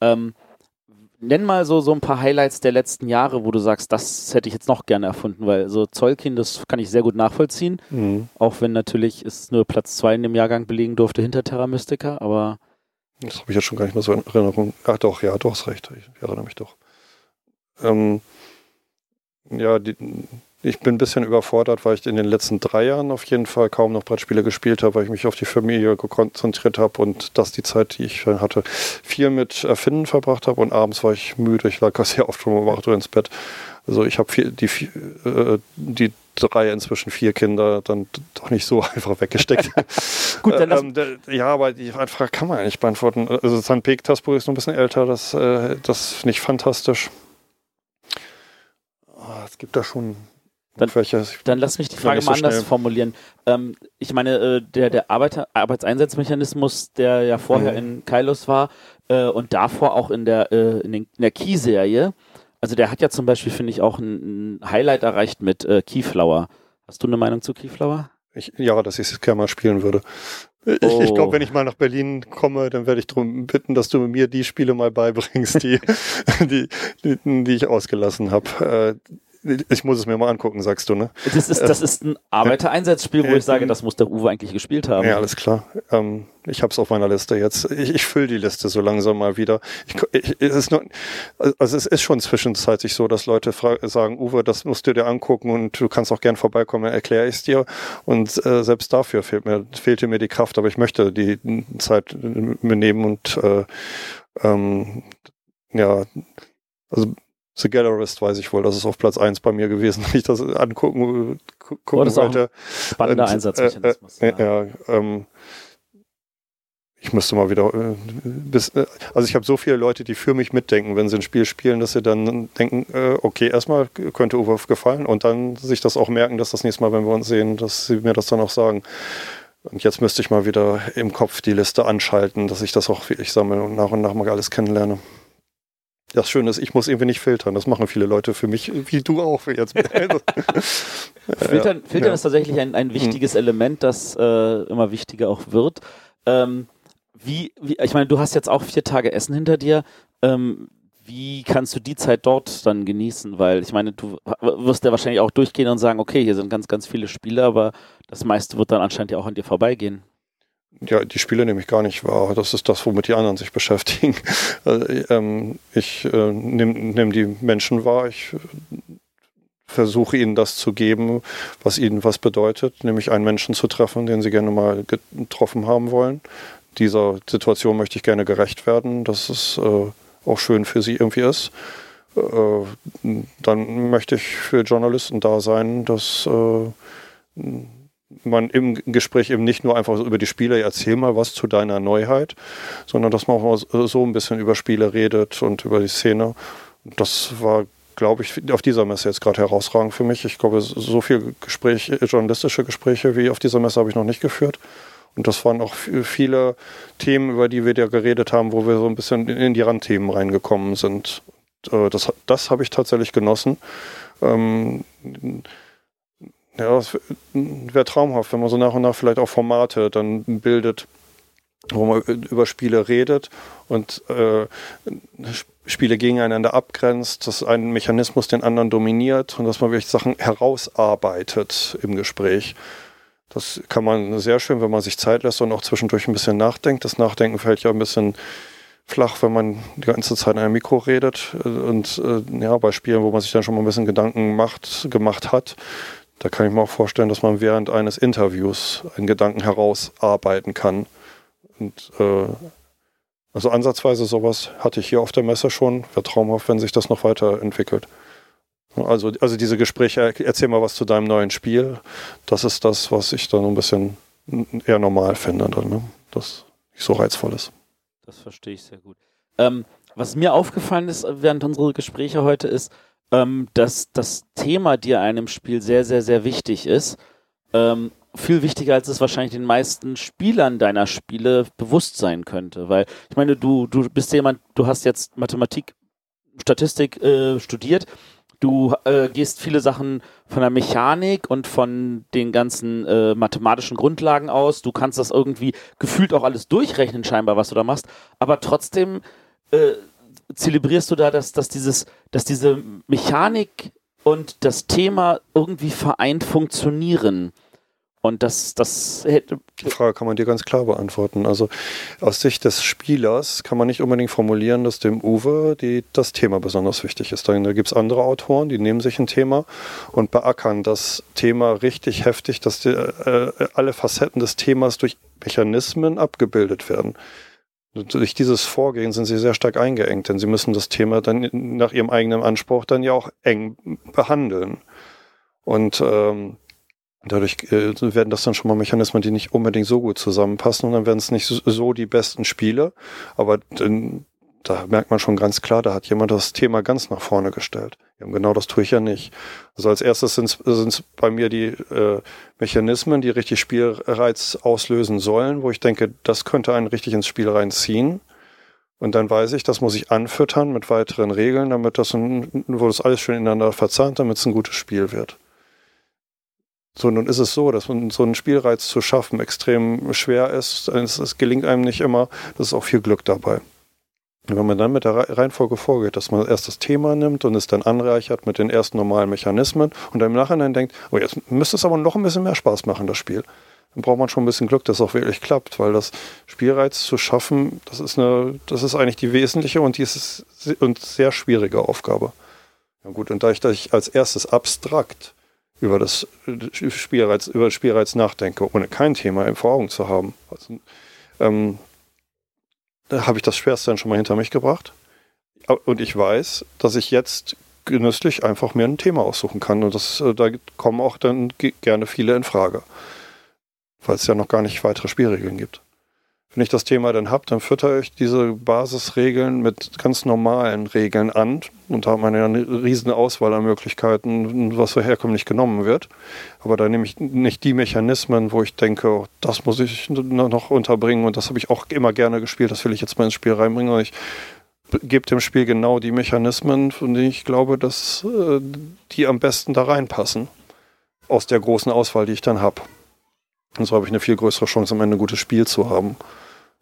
A: Ähm, nenn mal so, so ein paar Highlights der letzten Jahre, wo du sagst, das hätte ich jetzt noch gerne erfunden, weil so Zollkin, das kann ich sehr gut nachvollziehen, mhm. auch wenn natürlich es nur Platz zwei in dem Jahrgang belegen durfte hinter Terra Mystica, aber
B: das habe ich jetzt schon gar nicht mehr so in Erinnerung. Ach doch, ja, du hast recht, ich erinnere mich doch. Ähm, ja, die, ich bin ein bisschen überfordert, weil ich in den letzten drei Jahren auf jeden Fall kaum noch Brettspiele gespielt habe, weil ich mich auf die Familie konzentriert habe und das die Zeit, die ich hatte, viel mit Erfinden verbracht habe und abends war ich müde. Ich lag sehr oft schon um 8 Uhr ins Bett. Also ich habe die, äh, die drei, inzwischen vier Kinder dann doch nicht so einfach weggesteckt. Gut, dann ähm, der, ja, aber die Frage kann man eigentlich beantworten. Also St. Petersburg ist noch ein bisschen älter, das, äh, das finde ich fantastisch. Oh, es gibt da schon
A: dann, dann, lass mich die Frage mal anders formulieren. Ähm, ich meine, äh, der, der Arbeiter, Arbeitseinsatzmechanismus, der ja vorher mhm. in Kailos war äh, und davor auch in der, äh, in, den, in der Key-Serie, also der hat ja zum Beispiel, finde ich, auch ein, ein, Highlight erreicht mit äh, Keyflower. Hast du eine Meinung zu Keyflower?
B: Ich, ja, dass ich es gerne mal spielen würde. Ich, oh. ich glaube, wenn ich mal nach Berlin komme, dann werde ich darum bitten, dass du mir die Spiele mal beibringst, die, die, die, die ich ausgelassen habe. Äh, ich muss es mir mal angucken, sagst du, ne?
A: Das ist, das ist ein Arbeitereinsatzspiel, wo ich sage, das muss der Uwe eigentlich gespielt haben.
B: Ja, alles klar. Ähm, ich habe es auf meiner Liste jetzt. Ich, ich fülle die Liste so langsam mal wieder. Ich, ich, es ist nur, also es ist schon zwischenzeitlich so, dass Leute sagen, Uwe, das musst du dir angucken und du kannst auch gern vorbeikommen, dann erkläre ich es dir. Und äh, selbst dafür fehlt mir, fehlte mir die Kraft, aber ich möchte die Zeit mir nehmen und äh, ähm, ja, also The Gallerist weiß ich wohl, das ist auf Platz 1 bei mir gewesen, wenn ich das angucken, gucken oh, das wollte.
A: spannender und, Einsatzmechanismus.
B: Äh, äh, ja, ja ähm, ich müsste mal wieder äh, bis, äh, also ich habe so viele Leute, die für mich mitdenken, wenn sie ein Spiel spielen, dass sie dann denken, äh, okay, erstmal könnte Uwe gefallen und dann sich das auch merken, dass das nächste Mal, wenn wir uns sehen, dass sie mir das dann auch sagen. Und jetzt müsste ich mal wieder im Kopf die Liste anschalten, dass ich das auch wirklich sammle und nach und nach mal alles kennenlerne. Das Schöne ist, ich muss irgendwie nicht filtern. Das machen viele Leute für mich, wie du auch jetzt.
A: filtern, filtern ja. ist tatsächlich ein, ein wichtiges hm. Element, das äh, immer wichtiger auch wird. Ähm, wie, wie, ich meine, du hast jetzt auch vier Tage Essen hinter dir. Ähm, wie kannst du die Zeit dort dann genießen? Weil ich meine, du wirst ja wahrscheinlich auch durchgehen und sagen, okay, hier sind ganz, ganz viele Spiele, aber das meiste wird dann anscheinend ja auch an dir vorbeigehen.
B: Ja, die Spiele nehme ich gar nicht wahr. Das ist das, womit die anderen sich beschäftigen. Äh, ähm, ich äh, nehme nehm die Menschen wahr. Ich versuche ihnen das zu geben, was ihnen was bedeutet, nämlich einen Menschen zu treffen, den sie gerne mal getroffen haben wollen. Dieser Situation möchte ich gerne gerecht werden, dass es äh, auch schön für sie irgendwie ist. Äh, dann möchte ich für Journalisten da sein, dass äh, man im Gespräch eben nicht nur einfach so über die Spiele, erzähl mal was zu deiner Neuheit, sondern dass man auch mal so ein bisschen über Spiele redet und über die Szene. Das war, glaube ich, auf dieser Messe jetzt gerade herausragend für mich. Ich glaube, so viele Gespräche, journalistische Gespräche wie auf dieser Messe habe ich noch nicht geführt. Und das waren auch viele Themen, über die wir da geredet haben, wo wir so ein bisschen in die Randthemen reingekommen sind. Äh, das, das habe ich tatsächlich genossen. Ähm, ja, es wäre traumhaft, wenn man so nach und nach vielleicht auch Formate dann bildet, wo man über Spiele redet und äh, Spiele gegeneinander abgrenzt, dass ein Mechanismus den anderen dominiert und dass man wirklich Sachen herausarbeitet im Gespräch. Das kann man sehr schön, wenn man sich Zeit lässt und auch zwischendurch ein bisschen nachdenkt. Das Nachdenken fällt ja ein bisschen flach, wenn man die ganze Zeit in einem Mikro redet. Und äh, ja, bei Spielen, wo man sich dann schon mal ein bisschen Gedanken macht, gemacht hat, da kann ich mir auch vorstellen, dass man während eines Interviews einen Gedanken herausarbeiten kann. Und äh, also ansatzweise sowas hatte ich hier auf der Messe schon. Wäre traumhaft, wenn sich das noch weiterentwickelt. Also, also diese Gespräche, erzähl mal was zu deinem neuen Spiel. Das ist das, was ich dann ein bisschen eher normal finde, dann, ne? das nicht so reizvoll ist.
A: Das verstehe ich sehr gut. Ähm, was mir aufgefallen ist während unserer Gespräche heute ist, ähm, dass das Thema dir einem Spiel sehr, sehr, sehr wichtig ist. Ähm, viel wichtiger, als es wahrscheinlich den meisten Spielern deiner Spiele bewusst sein könnte. Weil ich meine, du, du bist jemand, du hast jetzt Mathematik, Statistik äh, studiert. Du äh, gehst viele Sachen von der Mechanik und von den ganzen äh, mathematischen Grundlagen aus. Du kannst das irgendwie gefühlt auch alles durchrechnen, scheinbar, was du da machst. Aber trotzdem äh, zelebrierst du da, dass, dass, dieses, dass diese Mechanik und das Thema irgendwie vereint funktionieren? Und das, das hätte.
B: Die Frage kann man dir ganz klar beantworten. Also aus Sicht des Spielers kann man nicht unbedingt formulieren, dass dem Uwe die, das Thema besonders wichtig ist. Da gibt es andere Autoren, die nehmen sich ein Thema und beackern das Thema richtig heftig, dass die, äh, alle Facetten des Themas durch Mechanismen abgebildet werden. Durch dieses Vorgehen sind sie sehr stark eingeengt, denn sie müssen das Thema dann nach ihrem eigenen Anspruch dann ja auch eng behandeln. Und ähm, dadurch äh, werden das dann schon mal Mechanismen, die nicht unbedingt so gut zusammenpassen und dann werden es nicht so, die besten Spiele, aber dann, da merkt man schon ganz klar, da hat jemand das Thema ganz nach vorne gestellt. Genau das tue ich ja nicht. Also als erstes sind es bei mir die äh, Mechanismen, die richtig Spielreiz auslösen sollen, wo ich denke, das könnte einen richtig ins Spiel reinziehen. Und dann weiß ich, das muss ich anfüttern mit weiteren Regeln, damit das, wo das alles schön ineinander verzahnt, damit es ein gutes Spiel wird. So, nun ist es so, dass so einen Spielreiz zu schaffen extrem schwer ist. Es, es gelingt einem nicht immer. Das ist auch viel Glück dabei. Wenn man dann mit der Reihenfolge vorgeht, dass man erst das Thema nimmt und es dann anreichert mit den ersten normalen Mechanismen und dann im Nachhinein denkt, oh, jetzt müsste es aber noch ein bisschen mehr Spaß machen, das Spiel. Dann braucht man schon ein bisschen Glück, dass es auch wirklich klappt, weil das Spielreiz zu schaffen, das ist eine, das ist eigentlich die wesentliche und die ist und sehr schwierige Aufgabe. Ja gut, und da ich, dass ich als erstes abstrakt über das Spielreiz, über Spielreiz nachdenke, ohne kein Thema vor Augen zu haben, also, ähm, habe ich das Schwerste dann schon mal hinter mich gebracht. Und ich weiß, dass ich jetzt genüsslich einfach mir ein Thema aussuchen kann. Und das, äh, da kommen auch dann gerne viele in Frage. Weil es ja noch gar nicht weitere Spielregeln gibt. Wenn ich das Thema dann habe, dann fütter ich diese Basisregeln mit ganz normalen Regeln an. Und da hat man ja eine riesen Auswahl an Möglichkeiten, was so herkömmlich genommen wird. Aber da nehme ich nicht die Mechanismen, wo ich denke, oh, das muss ich noch unterbringen und das habe ich auch immer gerne gespielt, das will ich jetzt mal ins Spiel reinbringen. Und ich gebe dem Spiel genau die Mechanismen, von denen ich glaube, dass äh, die am besten da reinpassen. Aus der großen Auswahl, die ich dann habe. Und so habe ich eine viel größere Chance, am Ende ein gutes Spiel zu haben.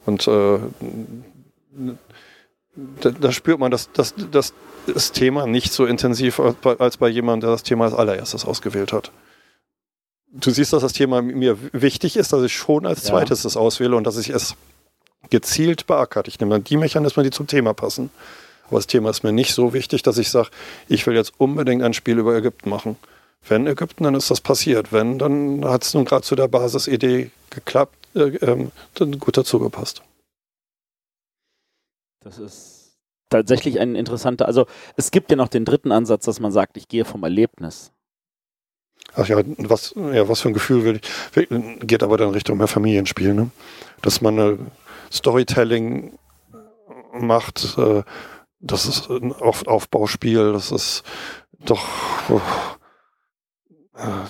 B: Und äh, da, da, spürt man dass, dass, dass das Thema nicht so intensiv als bei jemandem, der das Thema als allererstes ausgewählt hat. Du siehst, dass das Thema mir wichtig ist, dass ich schon als zweites ja. das auswähle und dass ich es gezielt beackert. Ich nehme dann die Mechanismen, die zum Thema passen. Aber das Thema ist mir nicht so wichtig, dass ich sage, ich will jetzt unbedingt ein Spiel über Ägypten machen. Wenn Ägypten, dann ist das passiert. Wenn, dann hat es nun gerade zu der Basisidee geklappt ähm, dann gut dazu gepasst.
A: Das ist tatsächlich ein interessanter, also es gibt ja noch den dritten Ansatz, dass man sagt, ich gehe vom Erlebnis.
B: Ach ja, was, ja, was für ein Gefühl will ich, geht aber dann Richtung mehr Familienspiel, ne? Dass man äh, Storytelling macht, äh, das ist ein Aufbauspiel, das ist doch, oh,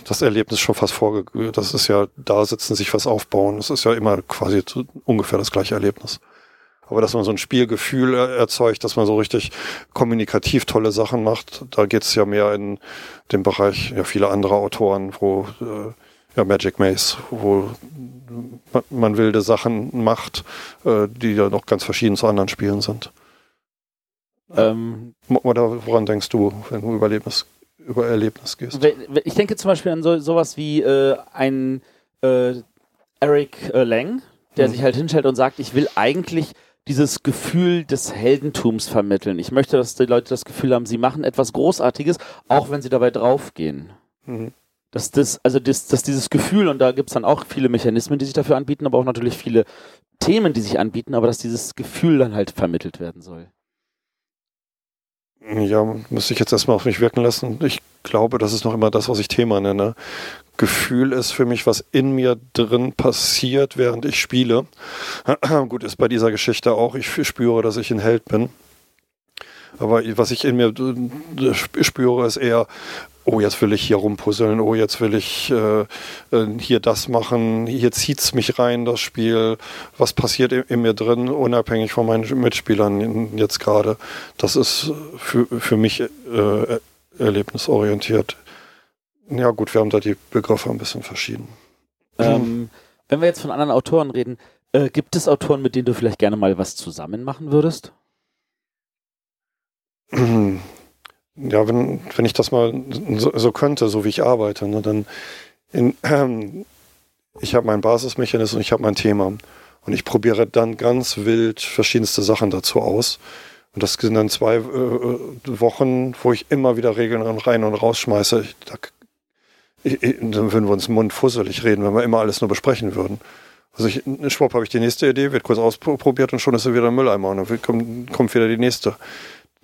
B: das Erlebnis schon fast vorge... Das ist ja da sitzen, sich was aufbauen. Das ist ja immer quasi ungefähr das gleiche Erlebnis. Aber dass man so ein Spielgefühl erzeugt, dass man so richtig kommunikativ tolle Sachen macht, da geht es ja mehr in den Bereich ja viele andere Autoren, wo äh, ja Magic Maze, wo man wilde Sachen macht, äh, die ja noch ganz verschieden zu anderen Spielen sind. Ähm, Oder woran denkst du, wenn du über Erlebnis über Erlebnis gehst.
A: Ich denke zum Beispiel an so, sowas wie äh, ein äh, Eric äh, Lang, der mhm. sich halt hinstellt und sagt, ich will eigentlich dieses Gefühl des Heldentums vermitteln. Ich möchte, dass die Leute das Gefühl haben, sie machen etwas Großartiges, auch wenn sie dabei draufgehen. Mhm. Dass, das, also das, dass dieses Gefühl, und da gibt es dann auch viele Mechanismen, die sich dafür anbieten, aber auch natürlich viele Themen, die sich anbieten, aber dass dieses Gefühl dann halt vermittelt werden soll.
B: Ja, müsste ich jetzt erstmal auf mich wirken lassen. Ich glaube, das ist noch immer das, was ich Thema nenne. Gefühl ist für mich, was in mir drin passiert, während ich spiele. Gut, ist bei dieser Geschichte auch. Ich spüre, dass ich ein Held bin. Aber was ich in mir spüre, ist eher, oh, jetzt will ich hier rumpuzzeln, oh, jetzt will ich äh, äh hier das machen, hier zieht es mich rein, das Spiel, was passiert in, in, mir drin, unabhängig von meinen Mitspielern jetzt gerade. Das ist für, für mich äh, erlebnisorientiert. Ja gut, wir haben da die Begriffe ein bisschen verschieden.
A: Ähm, wenn wir jetzt von anderen Autoren reden, äh, gibt es Autoren, mit denen du vielleicht gerne mal was zusammen machen würdest?
B: ja, wenn, wenn ich das mal so, so könnte, so wie ich arbeite, ne, dann in, ähm, ich habe meinen Basismechanismus und ich habe mein Thema. Und ich probiere dann ganz wild verschiedenste Sachen dazu aus. Und das sind dann zwei äh, Wochen, wo ich immer wieder Regeln rein und rausschmeiße. Ich, da, ich, dann würden wir uns im Mund fusselig reden, wenn wir immer alles nur besprechen würden. Also ich, schwupp habe ich die nächste Idee, wird kurz ausprobiert und schon ist er wieder im Mülleimer und dann kommt, kommt wieder die nächste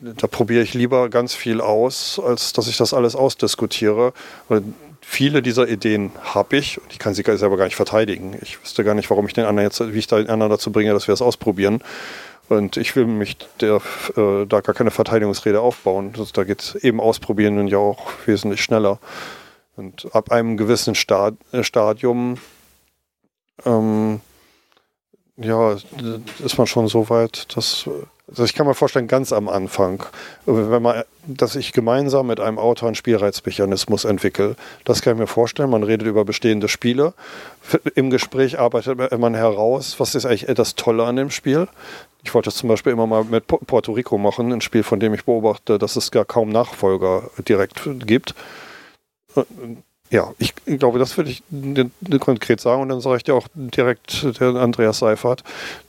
B: da probiere ich lieber ganz viel aus, als dass ich das alles ausdiskutiere. Weil viele dieser Ideen habe ich und ich kann sie selber gar nicht verteidigen. Ich wüsste gar nicht, warum ich den anderen jetzt, wie ich den anderen dazu bringe, dass wir es das ausprobieren. Und ich will mich der, äh, da gar keine Verteidigungsrede aufbauen. Das, da geht eben ausprobieren und ja auch wesentlich schneller. Und ab einem gewissen Stad äh, Stadium ähm, ja, ist man schon so weit, dass Also ich kann mir vorstellen, ganz am Anfang, wenn man, dass ich gemeinsam mit einem Autor einen Spielreizmechanismus entwickle. Das kann ich mir vorstellen. Man redet über bestehende Spiele. Im Gespräch arbeitet man heraus, was ist eigentlich das Tolle an dem Spiel. Ich wollte das zum Beispiel immer mal mit Puerto Rico machen, ein Spiel, von dem ich beobachte, dass es gar kaum Nachfolger direkt gibt. Ja, ich glaube, das würde ich konkret sagen und dann sage ich dir auch direkt, der Andreas Seifert,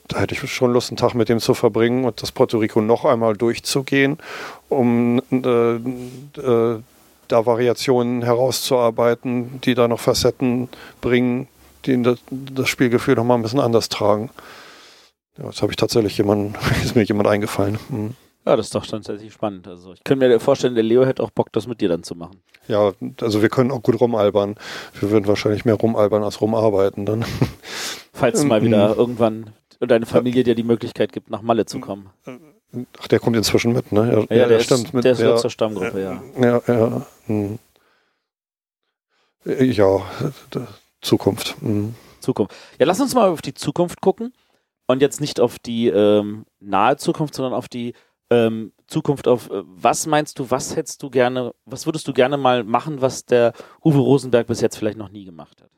B: da hätte ich schon Lust, einen Tag mit dem zu verbringen und das Puerto Rico noch einmal durchzugehen, um äh, äh, da Variationen herauszuarbeiten, die da noch Facetten bringen, die das, das Spielgefühl noch mal ein bisschen anders tragen. Ja, jetzt habe ich tatsächlich jemanden, ist mir jemand eingefallen. Hm.
A: Ja, das ist doch tatsächlich spannend. Also ich könnte mir vorstellen, der Leo hätte auch Bock, das mit dir dann zu machen.
B: Ja, also wir können auch gut rumalbern. Wir würden wahrscheinlich mehr rumalbern als rumarbeiten dann.
A: Falls mal wieder irgendwann deine Familie dir die Möglichkeit gibt, nach Malle zu kommen.
B: Ach, der kommt inzwischen mit, ne?
A: Ja, ja, ja der, stimmt. Ist, mit, der ist ja, zur Stammgruppe, ja.
B: Ja, ja. Hm. Ja, Zukunft. Hm.
A: Zukunft. Ja, lass uns mal auf die Zukunft gucken. Und jetzt nicht auf die ähm, nahe Zukunft, sondern auf die ähm, Zukunft auf, äh, was meinst du, was hättest du gerne, was würdest du gerne mal machen, was der Uwe Rosenberg bis jetzt vielleicht noch nie gemacht hat?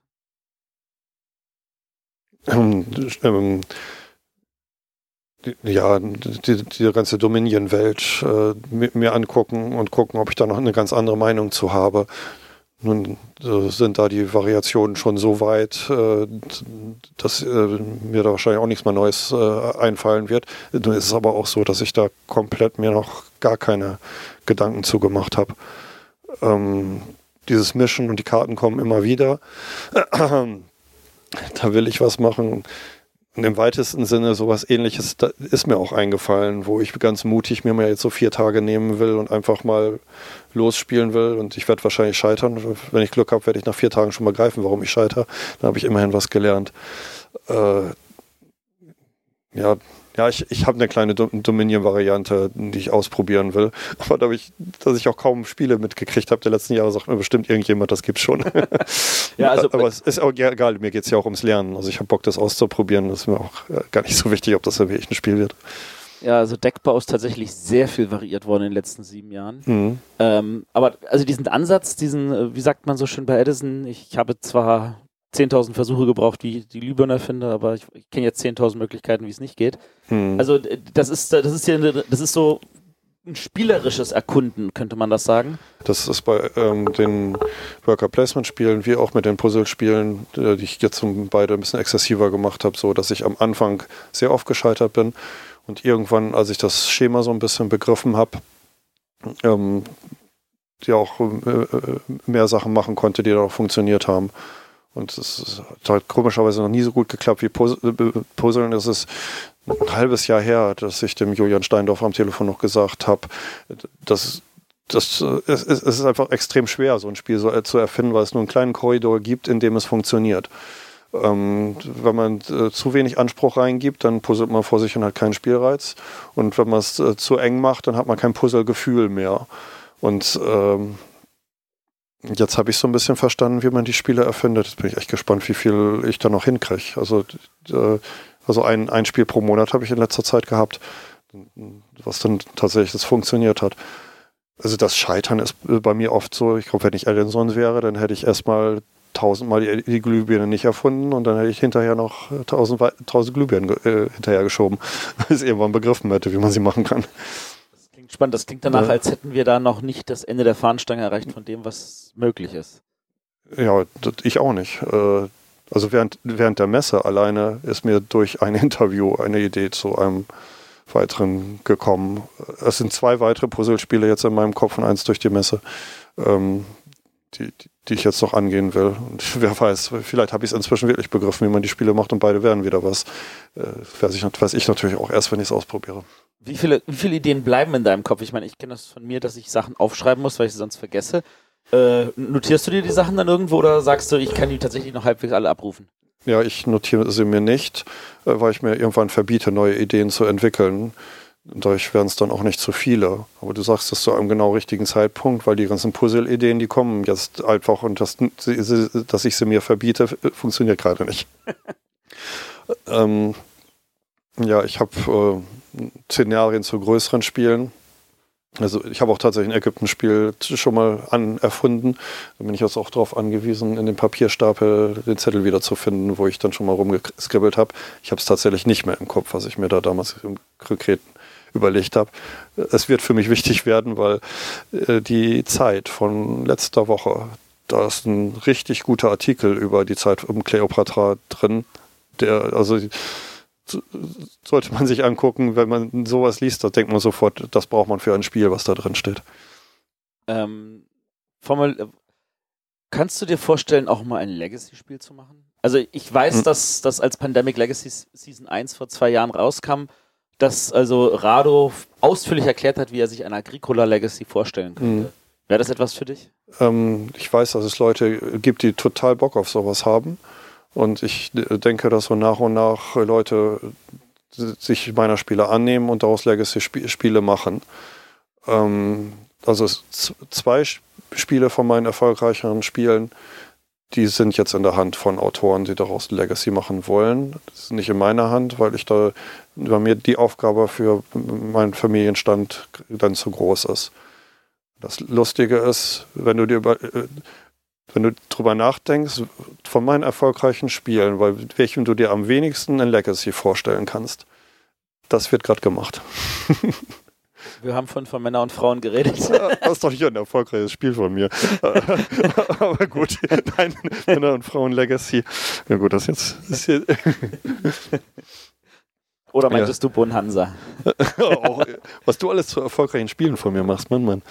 B: Ähm, ähm, ja, die, die ganze Dominion-Welt äh, mir angucken und gucken, ob ich da noch eine ganz andere Meinung zu habe. Nun äh, sind da die Variationen schon so weit, äh, dass äh, mir da wahrscheinlich auch nichts mehr Neues einfallen wird. Nun ist es aber auch so, dass ich da komplett mir noch gar keine Gedanken zu gemacht habe. Ähm, dieses Mischen und die Karten kommen immer wieder. da will ich was machen. Und im weitesten Sinne sowas ähnliches ist mir auch eingefallen, wo ich ganz mutig mir mal jetzt so vier Tage nehmen will und einfach mal losspielen will. Und ich werde wahrscheinlich scheitern. Wenn ich Glück habe, werde ich nach vier Tagen schon mal greifen, warum ich scheitere. Dann habe ich immerhin was gelernt. Äh, ja, ja, ich, ich habe eine kleine Dominion-Variante, die ich ausprobieren will. Aber dadurch, dass ich auch kaum Spiele mitgekriegt habe der letzten Jahre, sagt mir bestimmt irgendjemand, das gibt's schon. ja, also Aber es ist auch egal, mir geht es ja auch ums Lernen. Also ich habe Bock, das auszuprobieren. Das ist mir auch äh, gar nicht so wichtig, ob das wirklich ein Spiel wird.
A: Ja, also Deckbau ist tatsächlich sehr viel variiert worden in den letzten sieben Jahren. Mhm. Ähm, aber also diesen Ansatz, diesen, äh, wie sagt man so schön bei Edison, ich habe zwar 10.000 Versuche gebraucht, wie ich die Glühbirne finde, aber ich, ich kenne jetzt 10.000 Möglichkeiten, wie es nicht geht. Hm. Also das ist, das ist hier, das ist so ein spielerisches Erkunden, könnte man das sagen?
B: Das ist bei ähm, den Worker Placement Spielen wie auch mit den Puzzle-Spielen, äh, die ich jetzt beide ein bisschen exzessiver gemacht habe, so dass ich am Anfang sehr oft gescheitert bin und irgendwann, als ich das Schema so ein bisschen begriffen habe, ähm, ja auch äh, äh mehr Sachen machen konnte, die dann auch funktioniert haben. Und es hat halt komischerweise noch nie so gut geklappt wie Puzzeln. Das ist ein halbes Jahr her, dass ich dem Julian Steindorf am Telefon noch gesagt habe, dass das, es, es ist einfach extrem schwer, so ein Spiel so, zu erfinden, weil es nur einen kleinen Korridor gibt, in dem es funktioniert. Ähm, wenn man äh, zu wenig Anspruch reingibt, dann puzzelt man vor sich und hat keinen Spielreiz. Und wenn man es äh, zu eng macht, dann hat man kein Puzzlegefühl mehr. Und ähm, Jetzt habe ich so ein bisschen verstanden, wie man die Spiele erfindet. Jetzt bin ich echt gespannt, wie viel ich da noch hinkriege. Also, äh, also ein, ein Spiel pro Monat habe ich in letzter Zeit gehabt, was dann tatsächlich das funktioniert hat. Also das Scheitern ist bei mir oft so, ich glaube, wenn ich Ellenson wäre, dann hätte ich erstmal tausendmal die, die Glühbirne nicht erfunden und dann hätte ich hinterher noch tausend, tausend Glühbirnen äh, hinterher geschoben, weil ich irgendwann begriffen hätte, wie man sie machen kann
A: spannend. Das klingt danach, ja. als hätten wir da noch nicht das Ende der Fahnenstange erreicht von dem, was möglich ist.
B: Ja, ich auch nicht. Äh, also während, während der Messe alleine ist mir durch ein Interview eine Idee zu einem weiteren gekommen. Es sind zwei weitere Puzzlespiele jetzt in meinem Kopf und eins durch die Messe, ähm, die, die ich jetzt noch angehen will. Und wer weiß, vielleicht habe ich es inzwischen wirklich begriffen, wie man die Spiele macht und beide werden wieder was. Äh, weiß, ich, weiß ich natürlich auch erst, wenn ich es ausprobiere.
A: Wie viele, wie viele Ideen bleiben in deinem Kopf? Ich meine, ich kenne das von mir, dass ich Sachen aufschreiben muss, weil ich sie sonst vergesse. Äh, notierst du dir die Sachen dann irgendwo oder sagst du, ich kann die tatsächlich noch halbwegs alle abrufen?
B: Ja, ich notiere sie mir nicht, äh, weil ich mir irgendwann verbiete, neue Ideen zu entwickeln. Dadurch werden es dann auch nicht zu viele. Aber du sagst das zu einem genau richtigen Zeitpunkt, weil die ganzen Puzzle-Ideen, die kommen jetzt einfach und das, dass ich sie mir verbiete, funktioniert gerade nicht. ähm, Ja, ich habe äh, Szenarien zu größeren Spielen. Also ich habe auch tatsächlich ein Ägypten-Spiel schon mal an, erfunden. Da bin ich jetzt auch darauf angewiesen, in dem Papierstapel den Zettel wiederzufinden, wo ich dann schon mal rumgeskribbelt habe. Ich habe es tatsächlich nicht mehr im Kopf, was ich mir da damals im Konkreten überlegt habe. Es wird für mich wichtig werden, weil äh, die Zeit von letzter Woche, da ist ein richtig guter Artikel über die Zeit um Kleopatra drin. Der, also sollte man sich angucken, wenn man sowas liest, da denkt man sofort, das braucht man für ein Spiel, was da drin steht.
A: Ähm, Formel, kannst du dir vorstellen, auch mal ein Legacy-Spiel zu machen? Also ich weiß, hm. dass das als Pandemic Legacy Season 1 vor zwei Jahren rauskam, dass also Rado ausführlich erklärt hat, wie er sich ein Agricola Legacy vorstellen könnte. Hm. Wäre das etwas für dich?
B: Ähm, ich weiß, dass es Leute gibt, die total Bock auf sowas haben. Und ich denke, dass so nach und nach Leute sich meiner Spiele annehmen und daraus Legacy-Spiele machen. Ähm, also zwei Spiele von meinen erfolgreicheren Spielen, die sind jetzt in der Hand von Autoren, die daraus Legacy machen wollen. Das ist nicht in meiner Hand, weil ich da bei mir die Aufgabe für meinen Familienstand dann zu groß ist. Das Lustige ist, wenn du dir über, äh, wenn du drüber nachdenkst, von meinen erfolgreichen Spielen, weil welchem du dir am wenigsten ein Legacy vorstellen kannst, das wird gerade gemacht.
A: Wir haben von, von Männern und Frauen geredet.
B: das ist doch nicht ein erfolgreiches Spiel von mir. Aber gut, nein, Männer und Frauen Legacy. Ja gut, das jetzt ist jetzt
A: oder meintest ja. du Bonhansa?
B: Auch, was du alles zu erfolgreichen Spielen von mir machst, Mann, Mann.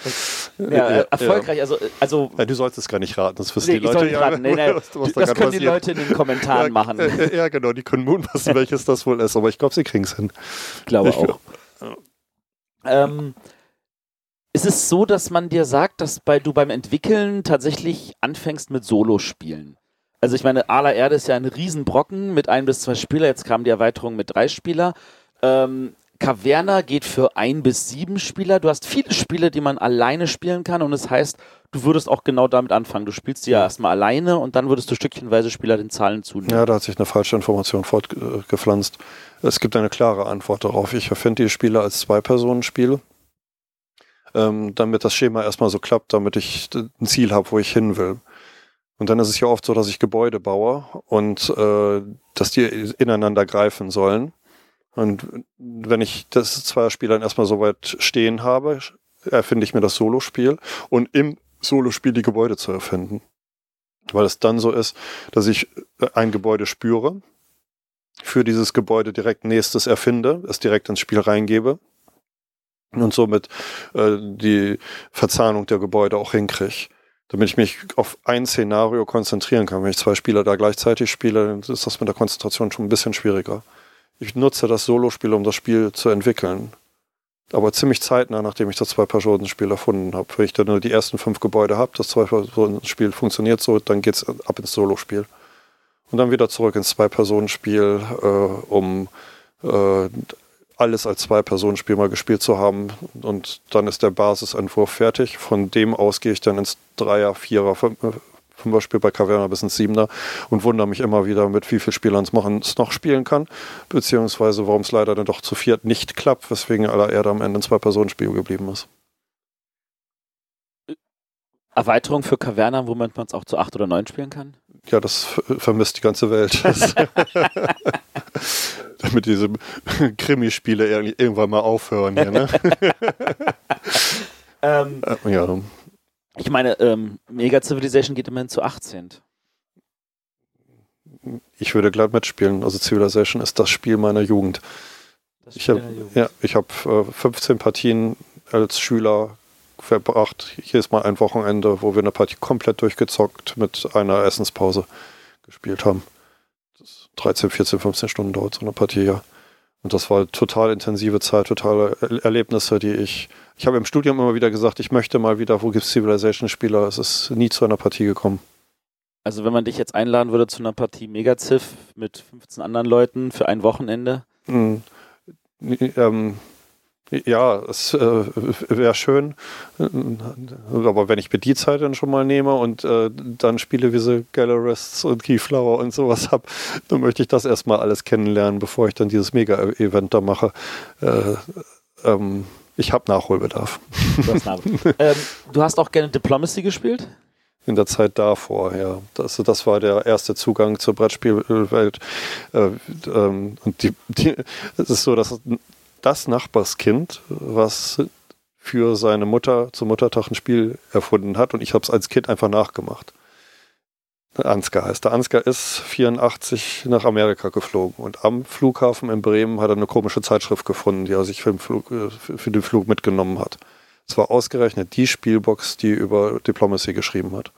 A: Ja, ja erfolgreich, also. also
B: ja, du solltest es gar nicht raten, das wissen nee, die Leute.
A: ja, raten. Nee, nee, was, was das da können passiert. die Leute in den Kommentaren machen.
B: Ja, genau, die können mutmaßen, welches das wohl ist, aber ich glaube, sie kriegen es hin.
A: Ich glaube ich auch. Ähm, ist es so, dass man dir sagt, dass bei, du beim Entwickeln tatsächlich anfängst mit Solo-Spielen? Also ich meine, Ala Erde ist ja ein Riesenbrocken mit ein bis zwei Spieler. Jetzt kam die Erweiterung mit drei Spieler. Ähm, Caverna geht für ein bis sieben Spieler. Du hast viele Spiele, die man alleine spielen kann und das heißt, du würdest auch genau damit anfangen. Du spielst die ja erstmal alleine und dann würdest du stückchenweise Spieler den Zahlen zunehmen.
B: Ja, da hat sich eine falsche Information fortgepflanzt. Es gibt eine klare Antwort darauf. Ich erfinde die Spiele als Zwei-Personen-Spiel, ähm, damit das Schema erstmal so klappt, damit ich ein Ziel habe, wo ich hin will. Und dann ist es ja oft so, dass ich Gebäude baue und äh, dass die ineinander greifen sollen. Und wenn ich das zwei Spielern erstmal so weit stehen habe, erfinde ich mir das Solospiel und im Solospiel die Gebäude zu erfinden. Weil es dann so ist, dass ich ein Gebäude spüre, für dieses Gebäude direkt nächstes erfinde, es direkt ins Spiel reingebe und somit äh, die Verzahnung der Gebäude auch hinkriege damit ich mich auf ein Szenario konzentrieren kann. Wenn ich zwei Spieler da gleichzeitig spiele, dann ist das mit der Konzentration schon ein bisschen schwieriger. Ich nutze das Solo-Spiel, um das Spiel zu entwickeln. Aber ziemlich zeitnah, nachdem ich das Zwei-Personen-Spiel erfunden habe. Wenn ich dann nur die ersten fünf Gebäude habe, das Zwei-Personen-Spiel funktioniert so, dann geht es ab ins Solo-Spiel. Und dann wieder zurück ins Zwei-Personen-Spiel, äh, um äh, alles als Zwei-Personen-Spiel mal gespielt zu haben. Und dann ist der Basisentwurf fertig. Von dem aus gehe ich dann ins Dreier, Vierer, Fünfer-Spiel bei Caverna bis ins Siebener und wundere mich immer wieder, mit wie vielen Spielern es noch spielen kann, beziehungsweise warum es leider dann doch zu viert nicht klappt, weswegen aller Erde am Ende ein Zwei-Personen-Spiel geblieben ist.
A: Erweiterung für Caverna, womit man es auch zu acht oder neun spielen kann?
B: Ja, das vermisst die ganze Welt. Damit diese Krimispiele irgendwann mal aufhören hier, ne?
A: ähm, äh, ja. Ich meine, ähm, Mega Civilization geht immerhin zu 18.
B: Ich würde glatt mitspielen. Also Civilization ist das Spiel meiner Jugend. ich habe ja, ich hab, äh, 15 Partien als Schüler verbracht. Hier ist mal ein Wochenende, wo wir eine Partie komplett durchgezockt mit einer Essenspause gespielt haben. 13, 14, 15 Stunden dauert so eine Partie, ja. Und das war total intensive Zeit, totale Erlebnisse, die ich. Ich habe im Studium immer wieder gesagt, ich möchte mal wieder, wo gibt es Civilization-Spieler? Es ist nie zu einer Partie gekommen.
A: Also wenn man dich jetzt einladen würde zu einer Partie Megaziff mit 15 anderen Leuten für ein Wochenende? Mhm.
B: Ähm, Ja, es äh, wäre schön, aber wenn ich mir die Zeit dann schon mal nehme und äh, dann Spiele wie so Gallerists und Keyflower und sowas habe, dann möchte ich das erstmal alles kennenlernen, bevor ich dann dieses Mega-Event da mache. Äh, ähm, ich habe Nachholbedarf.
A: Du hast, ähm, du hast auch gerne Diplomacy gespielt?
B: in der Zeit davor, ja. Das, das war der erste Zugang zur Brettspielwelt. Äh, ähm, und die, die, es ist so, dass das Nachbarskind, was für seine Mutter zum Muttertag ein Spiel erfunden hat und ich habe es als Kind einfach nachgemacht. Ansgar heißt der. Ansgar ist 84 nach Amerika geflogen und am Flughafen in Bremen hat er eine komische Zeitschrift gefunden, die er sich für den Flug, äh, für den Flug mitgenommen hat. Es war ausgerechnet die Spielbox, die über Diplomacy geschrieben hat.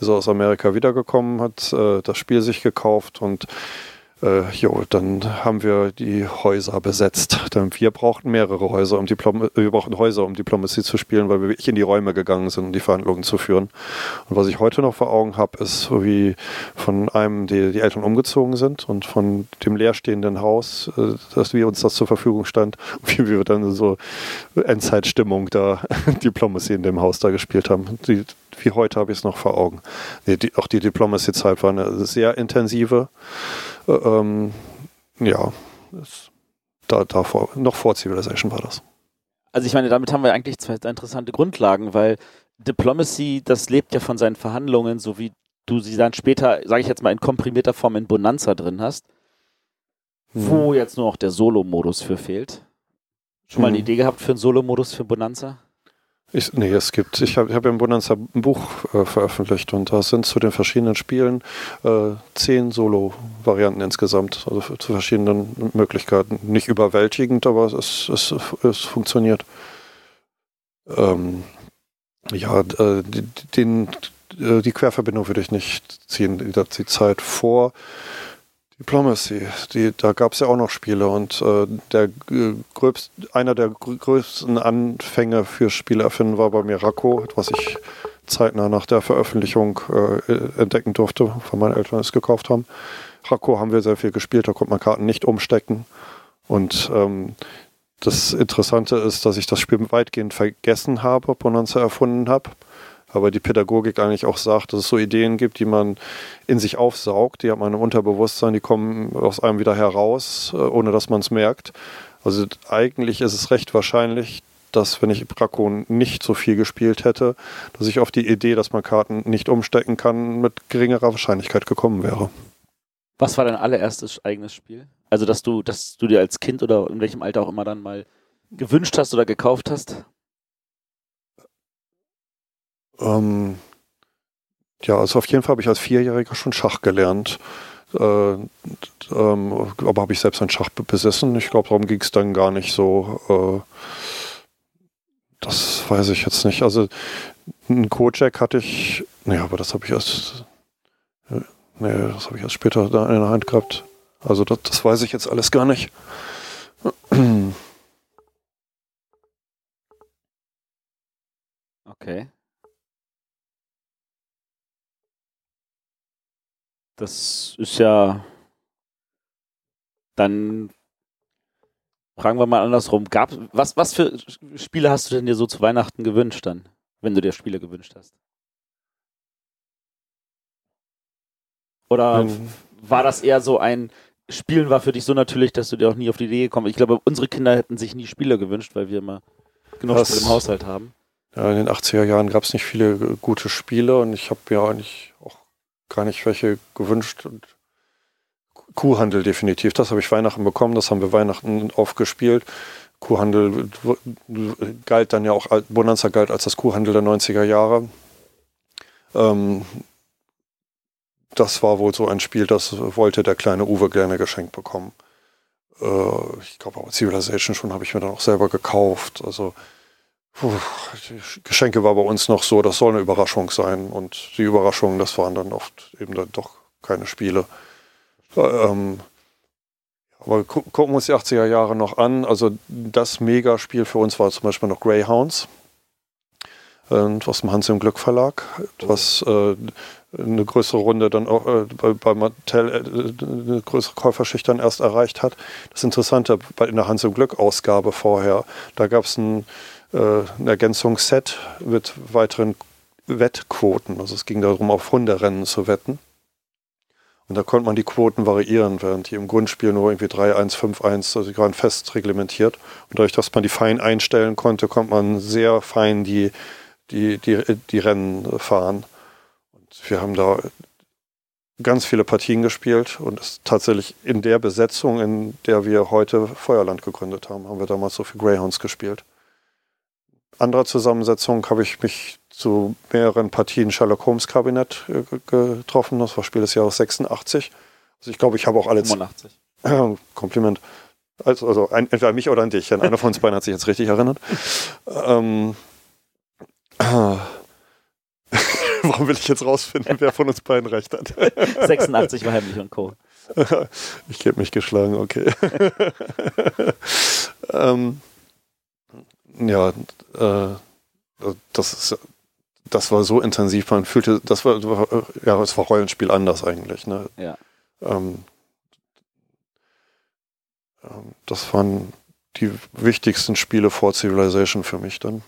B: Ist aus Amerika wiedergekommen, hat äh, das Spiel sich gekauft und äh, jo, dann haben wir die Häuser besetzt. Denn wir brauchten mehrere Häuser, um Diplom wir brauchten Häuser, um Diplomacy zu spielen, weil wir wirklich in die Räume gegangen sind, um die Verhandlungen zu führen. Und was ich heute noch vor Augen habe, ist, wie von einem die, die Eltern umgezogen sind und von dem leerstehenden Haus, äh, dass wir uns das zur Verfügung stand, wie wir dann so Endzeitstimmung da Diplomacy in dem Haus da gespielt haben. Die, wie heute habe ich es noch vor Augen. Nee, die, auch die Diplomacy-Zeit war eine sehr intensive. Äh, ähm, ja, das, da, davor, noch vor Civilization war das.
A: Also ich meine, damit haben wir eigentlich zwei interessante Grundlagen, weil Diplomacy, das lebt ja von seinen Verhandlungen, so wie du sie dann später, sage ich jetzt mal, in komprimierter Form in Bonanza drin hast, hm. wo jetzt nur noch der Solo-Modus für fehlt. Schon mal eine hm. Idee gehabt für einen Solo-Modus für Bonanza?
B: Ich, nee, es gibt, ich habe hab im Bonanza ein Buch äh, veröffentlicht und da sind zu den verschiedenen Spielen äh, zehn Solo-Varianten insgesamt, also zu verschiedenen Möglichkeiten. Nicht überwältigend, aber es, es, es funktioniert. Ähm, ja, äh, den, äh, die Querverbindung würde ich nicht ziehen. Die, Zeit vor Diplomacy, die, da gab es ja auch noch Spiele und äh, der äh, gröbst, einer der größten Anfänge für Spieleerfinden war bei mir Racco, was ich zeitnah nach der Veröffentlichung äh, entdecken durfte, weil meine Eltern es gekauft haben. Racco haben wir sehr viel gespielt, da konnte man Karten nicht umstecken und ähm, das Interessante ist, dass ich das Spiel weitgehend vergessen habe, Bonanza erfunden habe aber die Pädagogik eigentlich auch sagt, dass es so Ideen gibt, die man in sich aufsaugt, die hat man im Unterbewusstsein, die kommen aus einem wieder heraus, äh, ohne dass man es merkt. Also eigentlich ist es recht wahrscheinlich, dass wenn ich Brakon nicht so viel gespielt hätte, dass ich auf die Idee, dass man Karten nicht umstecken kann, mit geringerer Wahrscheinlichkeit gekommen wäre.
A: Was war dein allererstes eigenes Spiel? Also, dass du, dass du dir als Kind oder in welchem Alter auch immer dann mal gewünscht hast oder gekauft hast?
B: Ähm, ja, also auf jeden Fall habe ich als Vierjähriger schon Schach gelernt. Äh, ähm, aber habe ich selbst ein Schach besessen? Ich glaube, darum ging es dann gar nicht so. Äh, das weiß ich jetzt nicht. Also ein Kojak hatte ich, nee, aber das habe ich erst, äh, nee, das habe ich erst später da in der Hand gehabt. Also das, das weiß ich jetzt alles gar nicht.
A: Okay. Das ist ja dann fragen wir mal andersrum. Gab, was, was für Spiele hast du denn dir so zu Weihnachten gewünscht dann, wenn du dir Spiele gewünscht hast? Oder ähm, war das eher so ein Spielen war für dich so natürlich, dass du dir auch nie auf die Idee gekommen bist? Ich glaube, unsere Kinder hätten sich nie Spiele gewünscht, weil wir immer genug Spiele im Haushalt haben.
B: Ja, in den 80er Jahren gab es nicht viele gute Spiele und ich habe mir eigentlich auch gar nicht welche gewünscht. Kuhhandel definitiv, das habe ich Weihnachten bekommen, das haben wir Weihnachten aufgespielt. Kuhhandel galt dann ja auch, Bonanza galt als das Kuhhandel der 90er Jahre. Ähm, das war wohl so ein Spiel, das wollte der kleine Uwe gerne geschenkt bekommen. Äh, ich glaube auch Civilization schon habe ich mir dann auch selber gekauft. Also Puh, Geschenke war bei uns noch so, das soll eine Überraschung sein. Und die Überraschungen, das waren dann oft eben dann doch keine Spiele. Ähm, aber gu gucken wir uns die 80er Jahre noch an. Also das Megaspiel für uns war zum Beispiel noch Greyhounds. aus dem Hans im Glück Verlag, was äh, eine größere Runde dann auch äh, bei, bei Mattel äh, eine größere Käuferschicht dann erst erreicht hat. Das Interessante bei in der Hans im Glück Ausgabe vorher, da gab es ein, ein Ergänzungsset mit weiteren Wettquoten. Also es ging darum, auf Hunderennen zu wetten. Und da konnte man die Quoten variieren, während die im Grundspiel nur irgendwie 3, 1, 5, 1, also die waren fest reglementiert. Und dadurch, dass man die fein einstellen konnte, konnte man sehr fein die, die, die, die Rennen fahren. Und wir haben da ganz viele Partien gespielt und es tatsächlich in der Besetzung, in der wir heute Feuerland gegründet haben, haben wir damals so viel Greyhounds gespielt. Anderer Zusammensetzung habe ich mich zu mehreren Partien Sherlock Holmes Kabinett äh, getroffen. Das war Spiel des Jahres 86. Also ich glaube, ich habe auch alle...
A: 85.
B: Äh, Kompliment. Also, also ein, entweder an mich oder an dich. Denn einer von uns beiden hat sich jetzt richtig erinnert. ähm, ah. Warum will ich jetzt rausfinden, wer von uns beiden recht hat?
A: 86 war Heimlich und Co.
B: ich gebe mich geschlagen, okay. ähm, ja, äh, das ist das war so intensiv, man fühlte, das war, ja, es war Rollenspiel anders eigentlich. Ne?
A: Ja.
B: Ähm, ähm, das waren die wichtigsten Spiele vor Civilization für mich dann.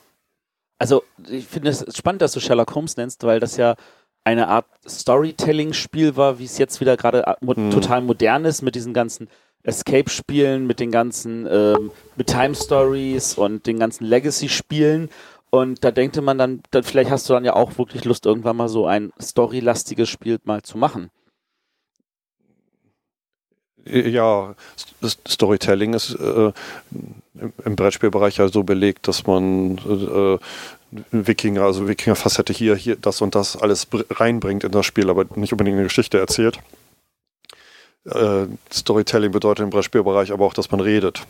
A: Also, ich finde es spannend, dass du Sherlock Holmes nennst, weil das ja eine Art Storytelling-Spiel war, wie es jetzt wieder gerade mo hm. total modern ist, mit diesen ganzen Escape-Spielen, mit den ganzen, ähm, mit Time-Stories und den ganzen Legacy-Spielen. Und da denkte man dann, dann, vielleicht hast du dann ja auch wirklich Lust, irgendwann mal so ein storylastiges Spiel mal zu machen.
B: Ja, Storytelling ist äh, im Brettspielbereich ja so belegt, dass man äh, Wikinger, also Wikinger-Facette hier, hier, das und das alles reinbringt in das Spiel, aber nicht unbedingt eine Geschichte erzählt. Äh, Storytelling bedeutet im Brettspielbereich aber auch, dass man redet.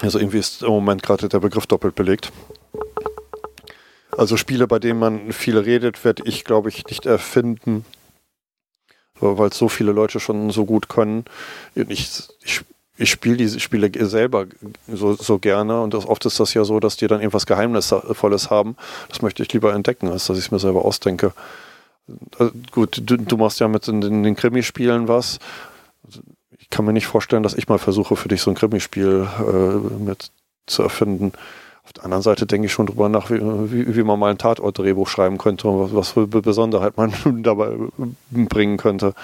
B: Also irgendwie ist im Moment gerade der Begriff doppelt belegt. Also Spiele, bei denen man viel redet, werde ich, glaube ich, nicht erfinden, weil es so viele Leute schon so gut können. Ich, ich, ich spiele diese Spiele selber so, so gerne und das, oft ist das ja so, dass die dann irgendwas Geheimnisvolles haben. Das möchte ich lieber entdecken, als dass ich es mir selber ausdenke. Also gut, du, du, machst ja mit in den Krimispielen was. Ich kann mir nicht vorstellen, dass ich mal versuche, für dich so ein Krimispiel äh, mit zu erfinden. Auf der anderen Seite denke ich schon drüber nach, wie, wie, wie man mal ein Tatort-Drehbuch schreiben könnte und was, was für Besonderheit man dabei bringen könnte.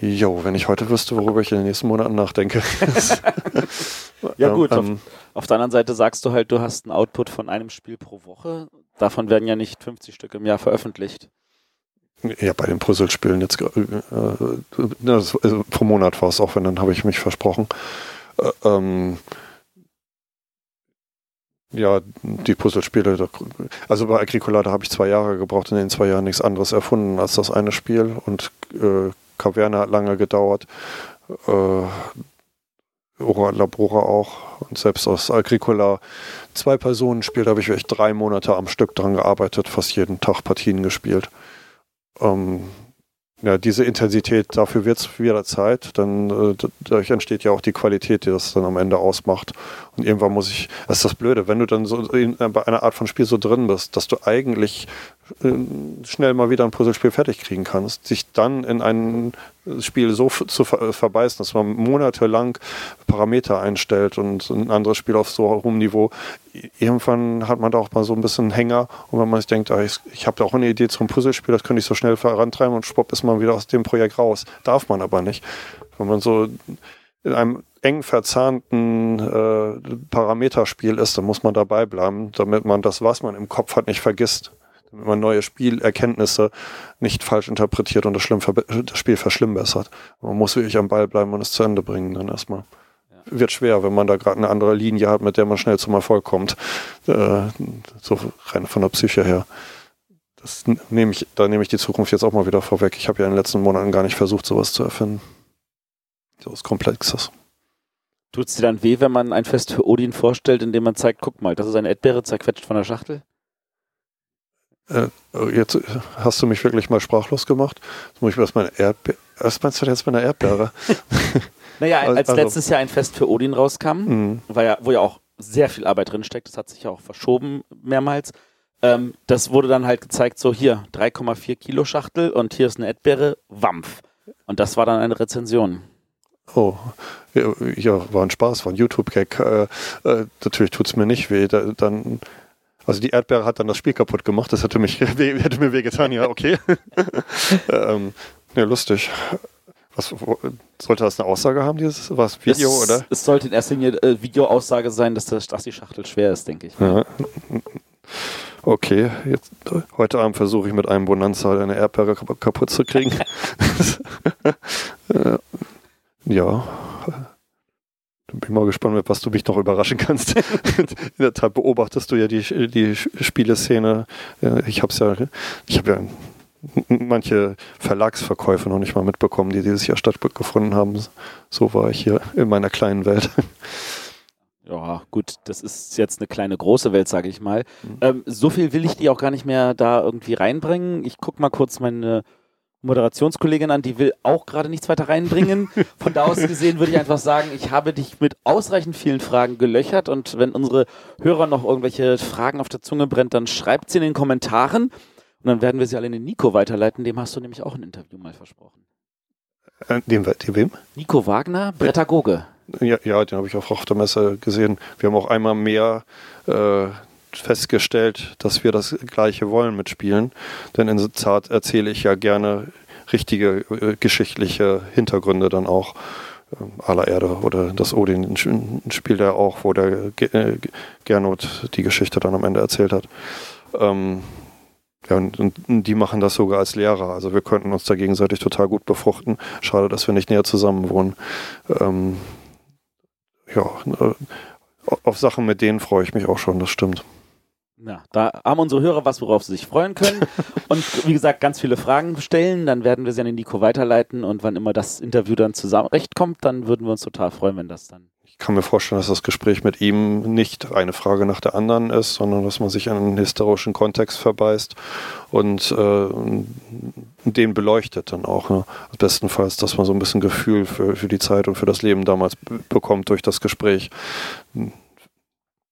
B: Jo, wenn ich heute wüsste, worüber ich in den nächsten Monaten nachdenke.
A: ja gut, ähm, auf, auf, der anderen Seite sagst du halt, du hast einen Output von einem Spiel pro Woche. Davon werden ja nicht 50 Stück im Jahr veröffentlicht.
B: Ja, bei den Puzzlespielen jetzt äh, äh, also pro Monat war es auch, wenn dann habe ich mich versprochen. Äh, ähm, ja, die Puzzlespiele. Also bei Agricola, da habe ich zwei Jahre gebraucht, in den zwei Jahren nichts anderes erfunden als das eine Spiel. Und äh, Caverne hat lange gedauert. Äh, Ora Labora auch. Und selbst aus Agricola zwei Personen spielt, habe ich echt drei Monate am Stück dran gearbeitet, fast jeden Tag Partien gespielt. Ähm, ja, diese Intensität, dafür wird es wieder Zeit. Dann äh, dadurch entsteht ja auch die Qualität, die das dann am Ende ausmacht. Und irgendwann muss ich, das ist das Blöde, wenn du dann so in, äh, bei einer Art von Spiel so drin bist, dass du eigentlich äh, schnell mal wieder ein Puzzlespiel fertig kriegen kannst, sich dann in ein Spiel so zu ver verbeißen, dass man monatelang Parameter einstellt und ein anderes Spiel auf so hohem Niveau. Irgendwann hat man da auch mal so ein bisschen Hänger und wenn man sich denkt, ah, ich, ich habe da auch eine Idee zum Puzzlespiel, das könnte ich so schnell vorantreiben und schwupp ist man wieder aus dem Projekt raus. Darf man aber nicht. Wenn man so in einem eng verzahnten äh, Parameterspiel ist, dann muss man dabei bleiben, damit man das, was man im Kopf hat, nicht vergisst man neue Spielerkenntnisse nicht falsch interpretiert und das, das Spiel verschlimmbessert. Man muss wirklich am Ball bleiben und es zu Ende bringen dann erstmal. Ja. Wird schwer, wenn man da gerade eine andere Linie hat, mit der man schnell zum Erfolg kommt. Äh, so rein von der Psyche her. Das nehme ich, da nehme ich die Zukunft jetzt auch mal wieder vorweg. Ich habe ja in den letzten Monaten gar nicht versucht, sowas zu erfinden. So was Komplexes.
A: Tut es dir dann weh, wenn man ein Fest für Odin vorstellt, indem man zeigt, guck mal, das ist eine Erdbeere zerquetscht von der Schachtel?
B: Äh, jetzt hast du mich wirklich mal sprachlos gemacht. Jetzt muss ich mir erstmal eine Erdbeere. Was meinst du jetzt mit einer Erdbeere?
A: naja, als also, letztes Jahr ein Fest für Odin rauskam, mhm. ja, wo ja auch sehr viel Arbeit drinsteckt, das hat sich ja auch verschoben mehrmals, Ähm, das wurde dann halt gezeigt, so hier 3,4 Kilo Schachtel und hier ist eine Erdbeere, Wampf. Und das war dann eine Rezension.
B: Oh, ja, ja war ein Spaß, war ein YouTube-Gag. Äh, äh, natürlich tut es mir nicht weh. Da, dann, also die Erdbeere hat dann das Spiel kaputt gemacht. Das hätte, mich, hätte mir wehgetan, ja, okay. ähm, ja, lustig. Was, sollte das eine Aussage haben, dieses was Video,
A: es,
B: oder?
A: Es sollte in erster Linie äh, Videoaussage sein, dass, das, dass die Schachtel schwer ist, denke ich.
B: Ja. Okay, jetzt, heute Abend versuche ich mit einem Bonanza eine Erdbeere kaputt zu kriegen. Ja. Bin mal gespannt, was du mich noch überraschen kannst. In der Tat beobachtest du ja die, die Spieleszene. Ich habe ja, ich habe ja manche Verlagsverkäufe noch nicht mal mitbekommen, die dieses Jahr stattgefunden haben. So war ich hier in meiner kleinen Welt.
A: Ja, gut, das ist jetzt eine kleine große Welt, sage ich mal. Mhm. Ähm, so viel will ich die auch gar nicht mehr da irgendwie reinbringen. Ich gucke mal kurz meine Moderationskollegin an, die will auch gerade nichts weiter reinbringen. Von da aus gesehen würde ich einfach sagen, ich habe dich mit ausreichend vielen Fragen gelöchert und wenn unsere Hörer noch irgendwelche Fragen auf der Zunge brennt, dann schreibt sie in den Kommentaren und dann werden wir sie alle in den Nico weiterleiten. Dem hast du nämlich auch ein Interview mal versprochen.
B: Äh, dem, dem wem?
A: Nico Wagner, Brettagoge.
B: Ja, ja den habe ich auf Rochtermesse gesehen. Wir haben auch einmal mehr äh, festgestellt, dass wir das Gleiche wollen mit Spielen. Denn in Zart erzähle ich ja gerne richtige äh, geschichtliche Hintergründe dann auch. Äh, aller Erde oder das Odin spielt er auch, wo der äh, Gernot die Geschichte dann am Ende erzählt hat. Ähm, ja, und, und, die machen das sogar als Lehrer. Also wir könnten uns da gegenseitig total gut befruchten. Schade, dass wir nicht näher zusammen wohnen. Ähm, ja, äh, auf Sachen mit denen freue ich mich auch schon, das stimmt.
A: Ja, da haben unsere Hörer was, worauf sie sich freuen können. und wie gesagt, ganz viele Fragen stellen. Dann werden wir sie an den Nico weiterleiten. Und wann immer das Interview dann zusammen recht kommt, dann würden wir uns total freuen, wenn das dann.
B: Ich kann mir vorstellen, dass das Gespräch mit ihm nicht eine Frage nach der anderen ist, sondern dass man sich in einen historischen Kontext verbeißt und äh, den beleuchtet dann auch. Ne? Bestenfalls, dass man so ein bisschen Gefühl für, für die Zeit und für das Leben damals bekommt durch das Gespräch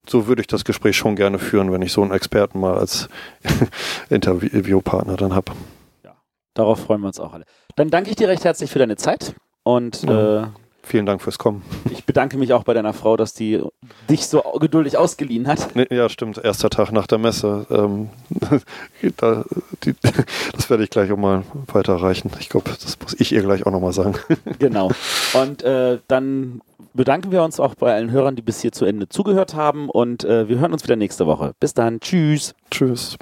B: so würde ich das Gespräch schon gerne führen, wenn ich so einen Experten mal als Interviewpartner dann habe.
A: Ja, darauf freuen wir uns auch alle. Dann danke ich dir recht herzlich für deine Zeit und ja. äh,
B: Vielen Dank fürs Kommen.
A: Ich bedanke mich auch bei deiner Frau, dass die dich so geduldig ausgeliehen hat.
B: Ja, stimmt. Erster Tag nach der Messe. Ähm, da, die, das werde ich gleich auch mal weiterreichen. Ich glaube, das muss ich ihr gleich auch nochmal sagen.
A: Genau. Und äh, dann bedanken wir uns auch bei allen Hörern, die bis hier zu Ende zugehört haben. Und äh, wir hören uns wieder nächste Woche. Bis dann. Tschüss.
B: Tschüss.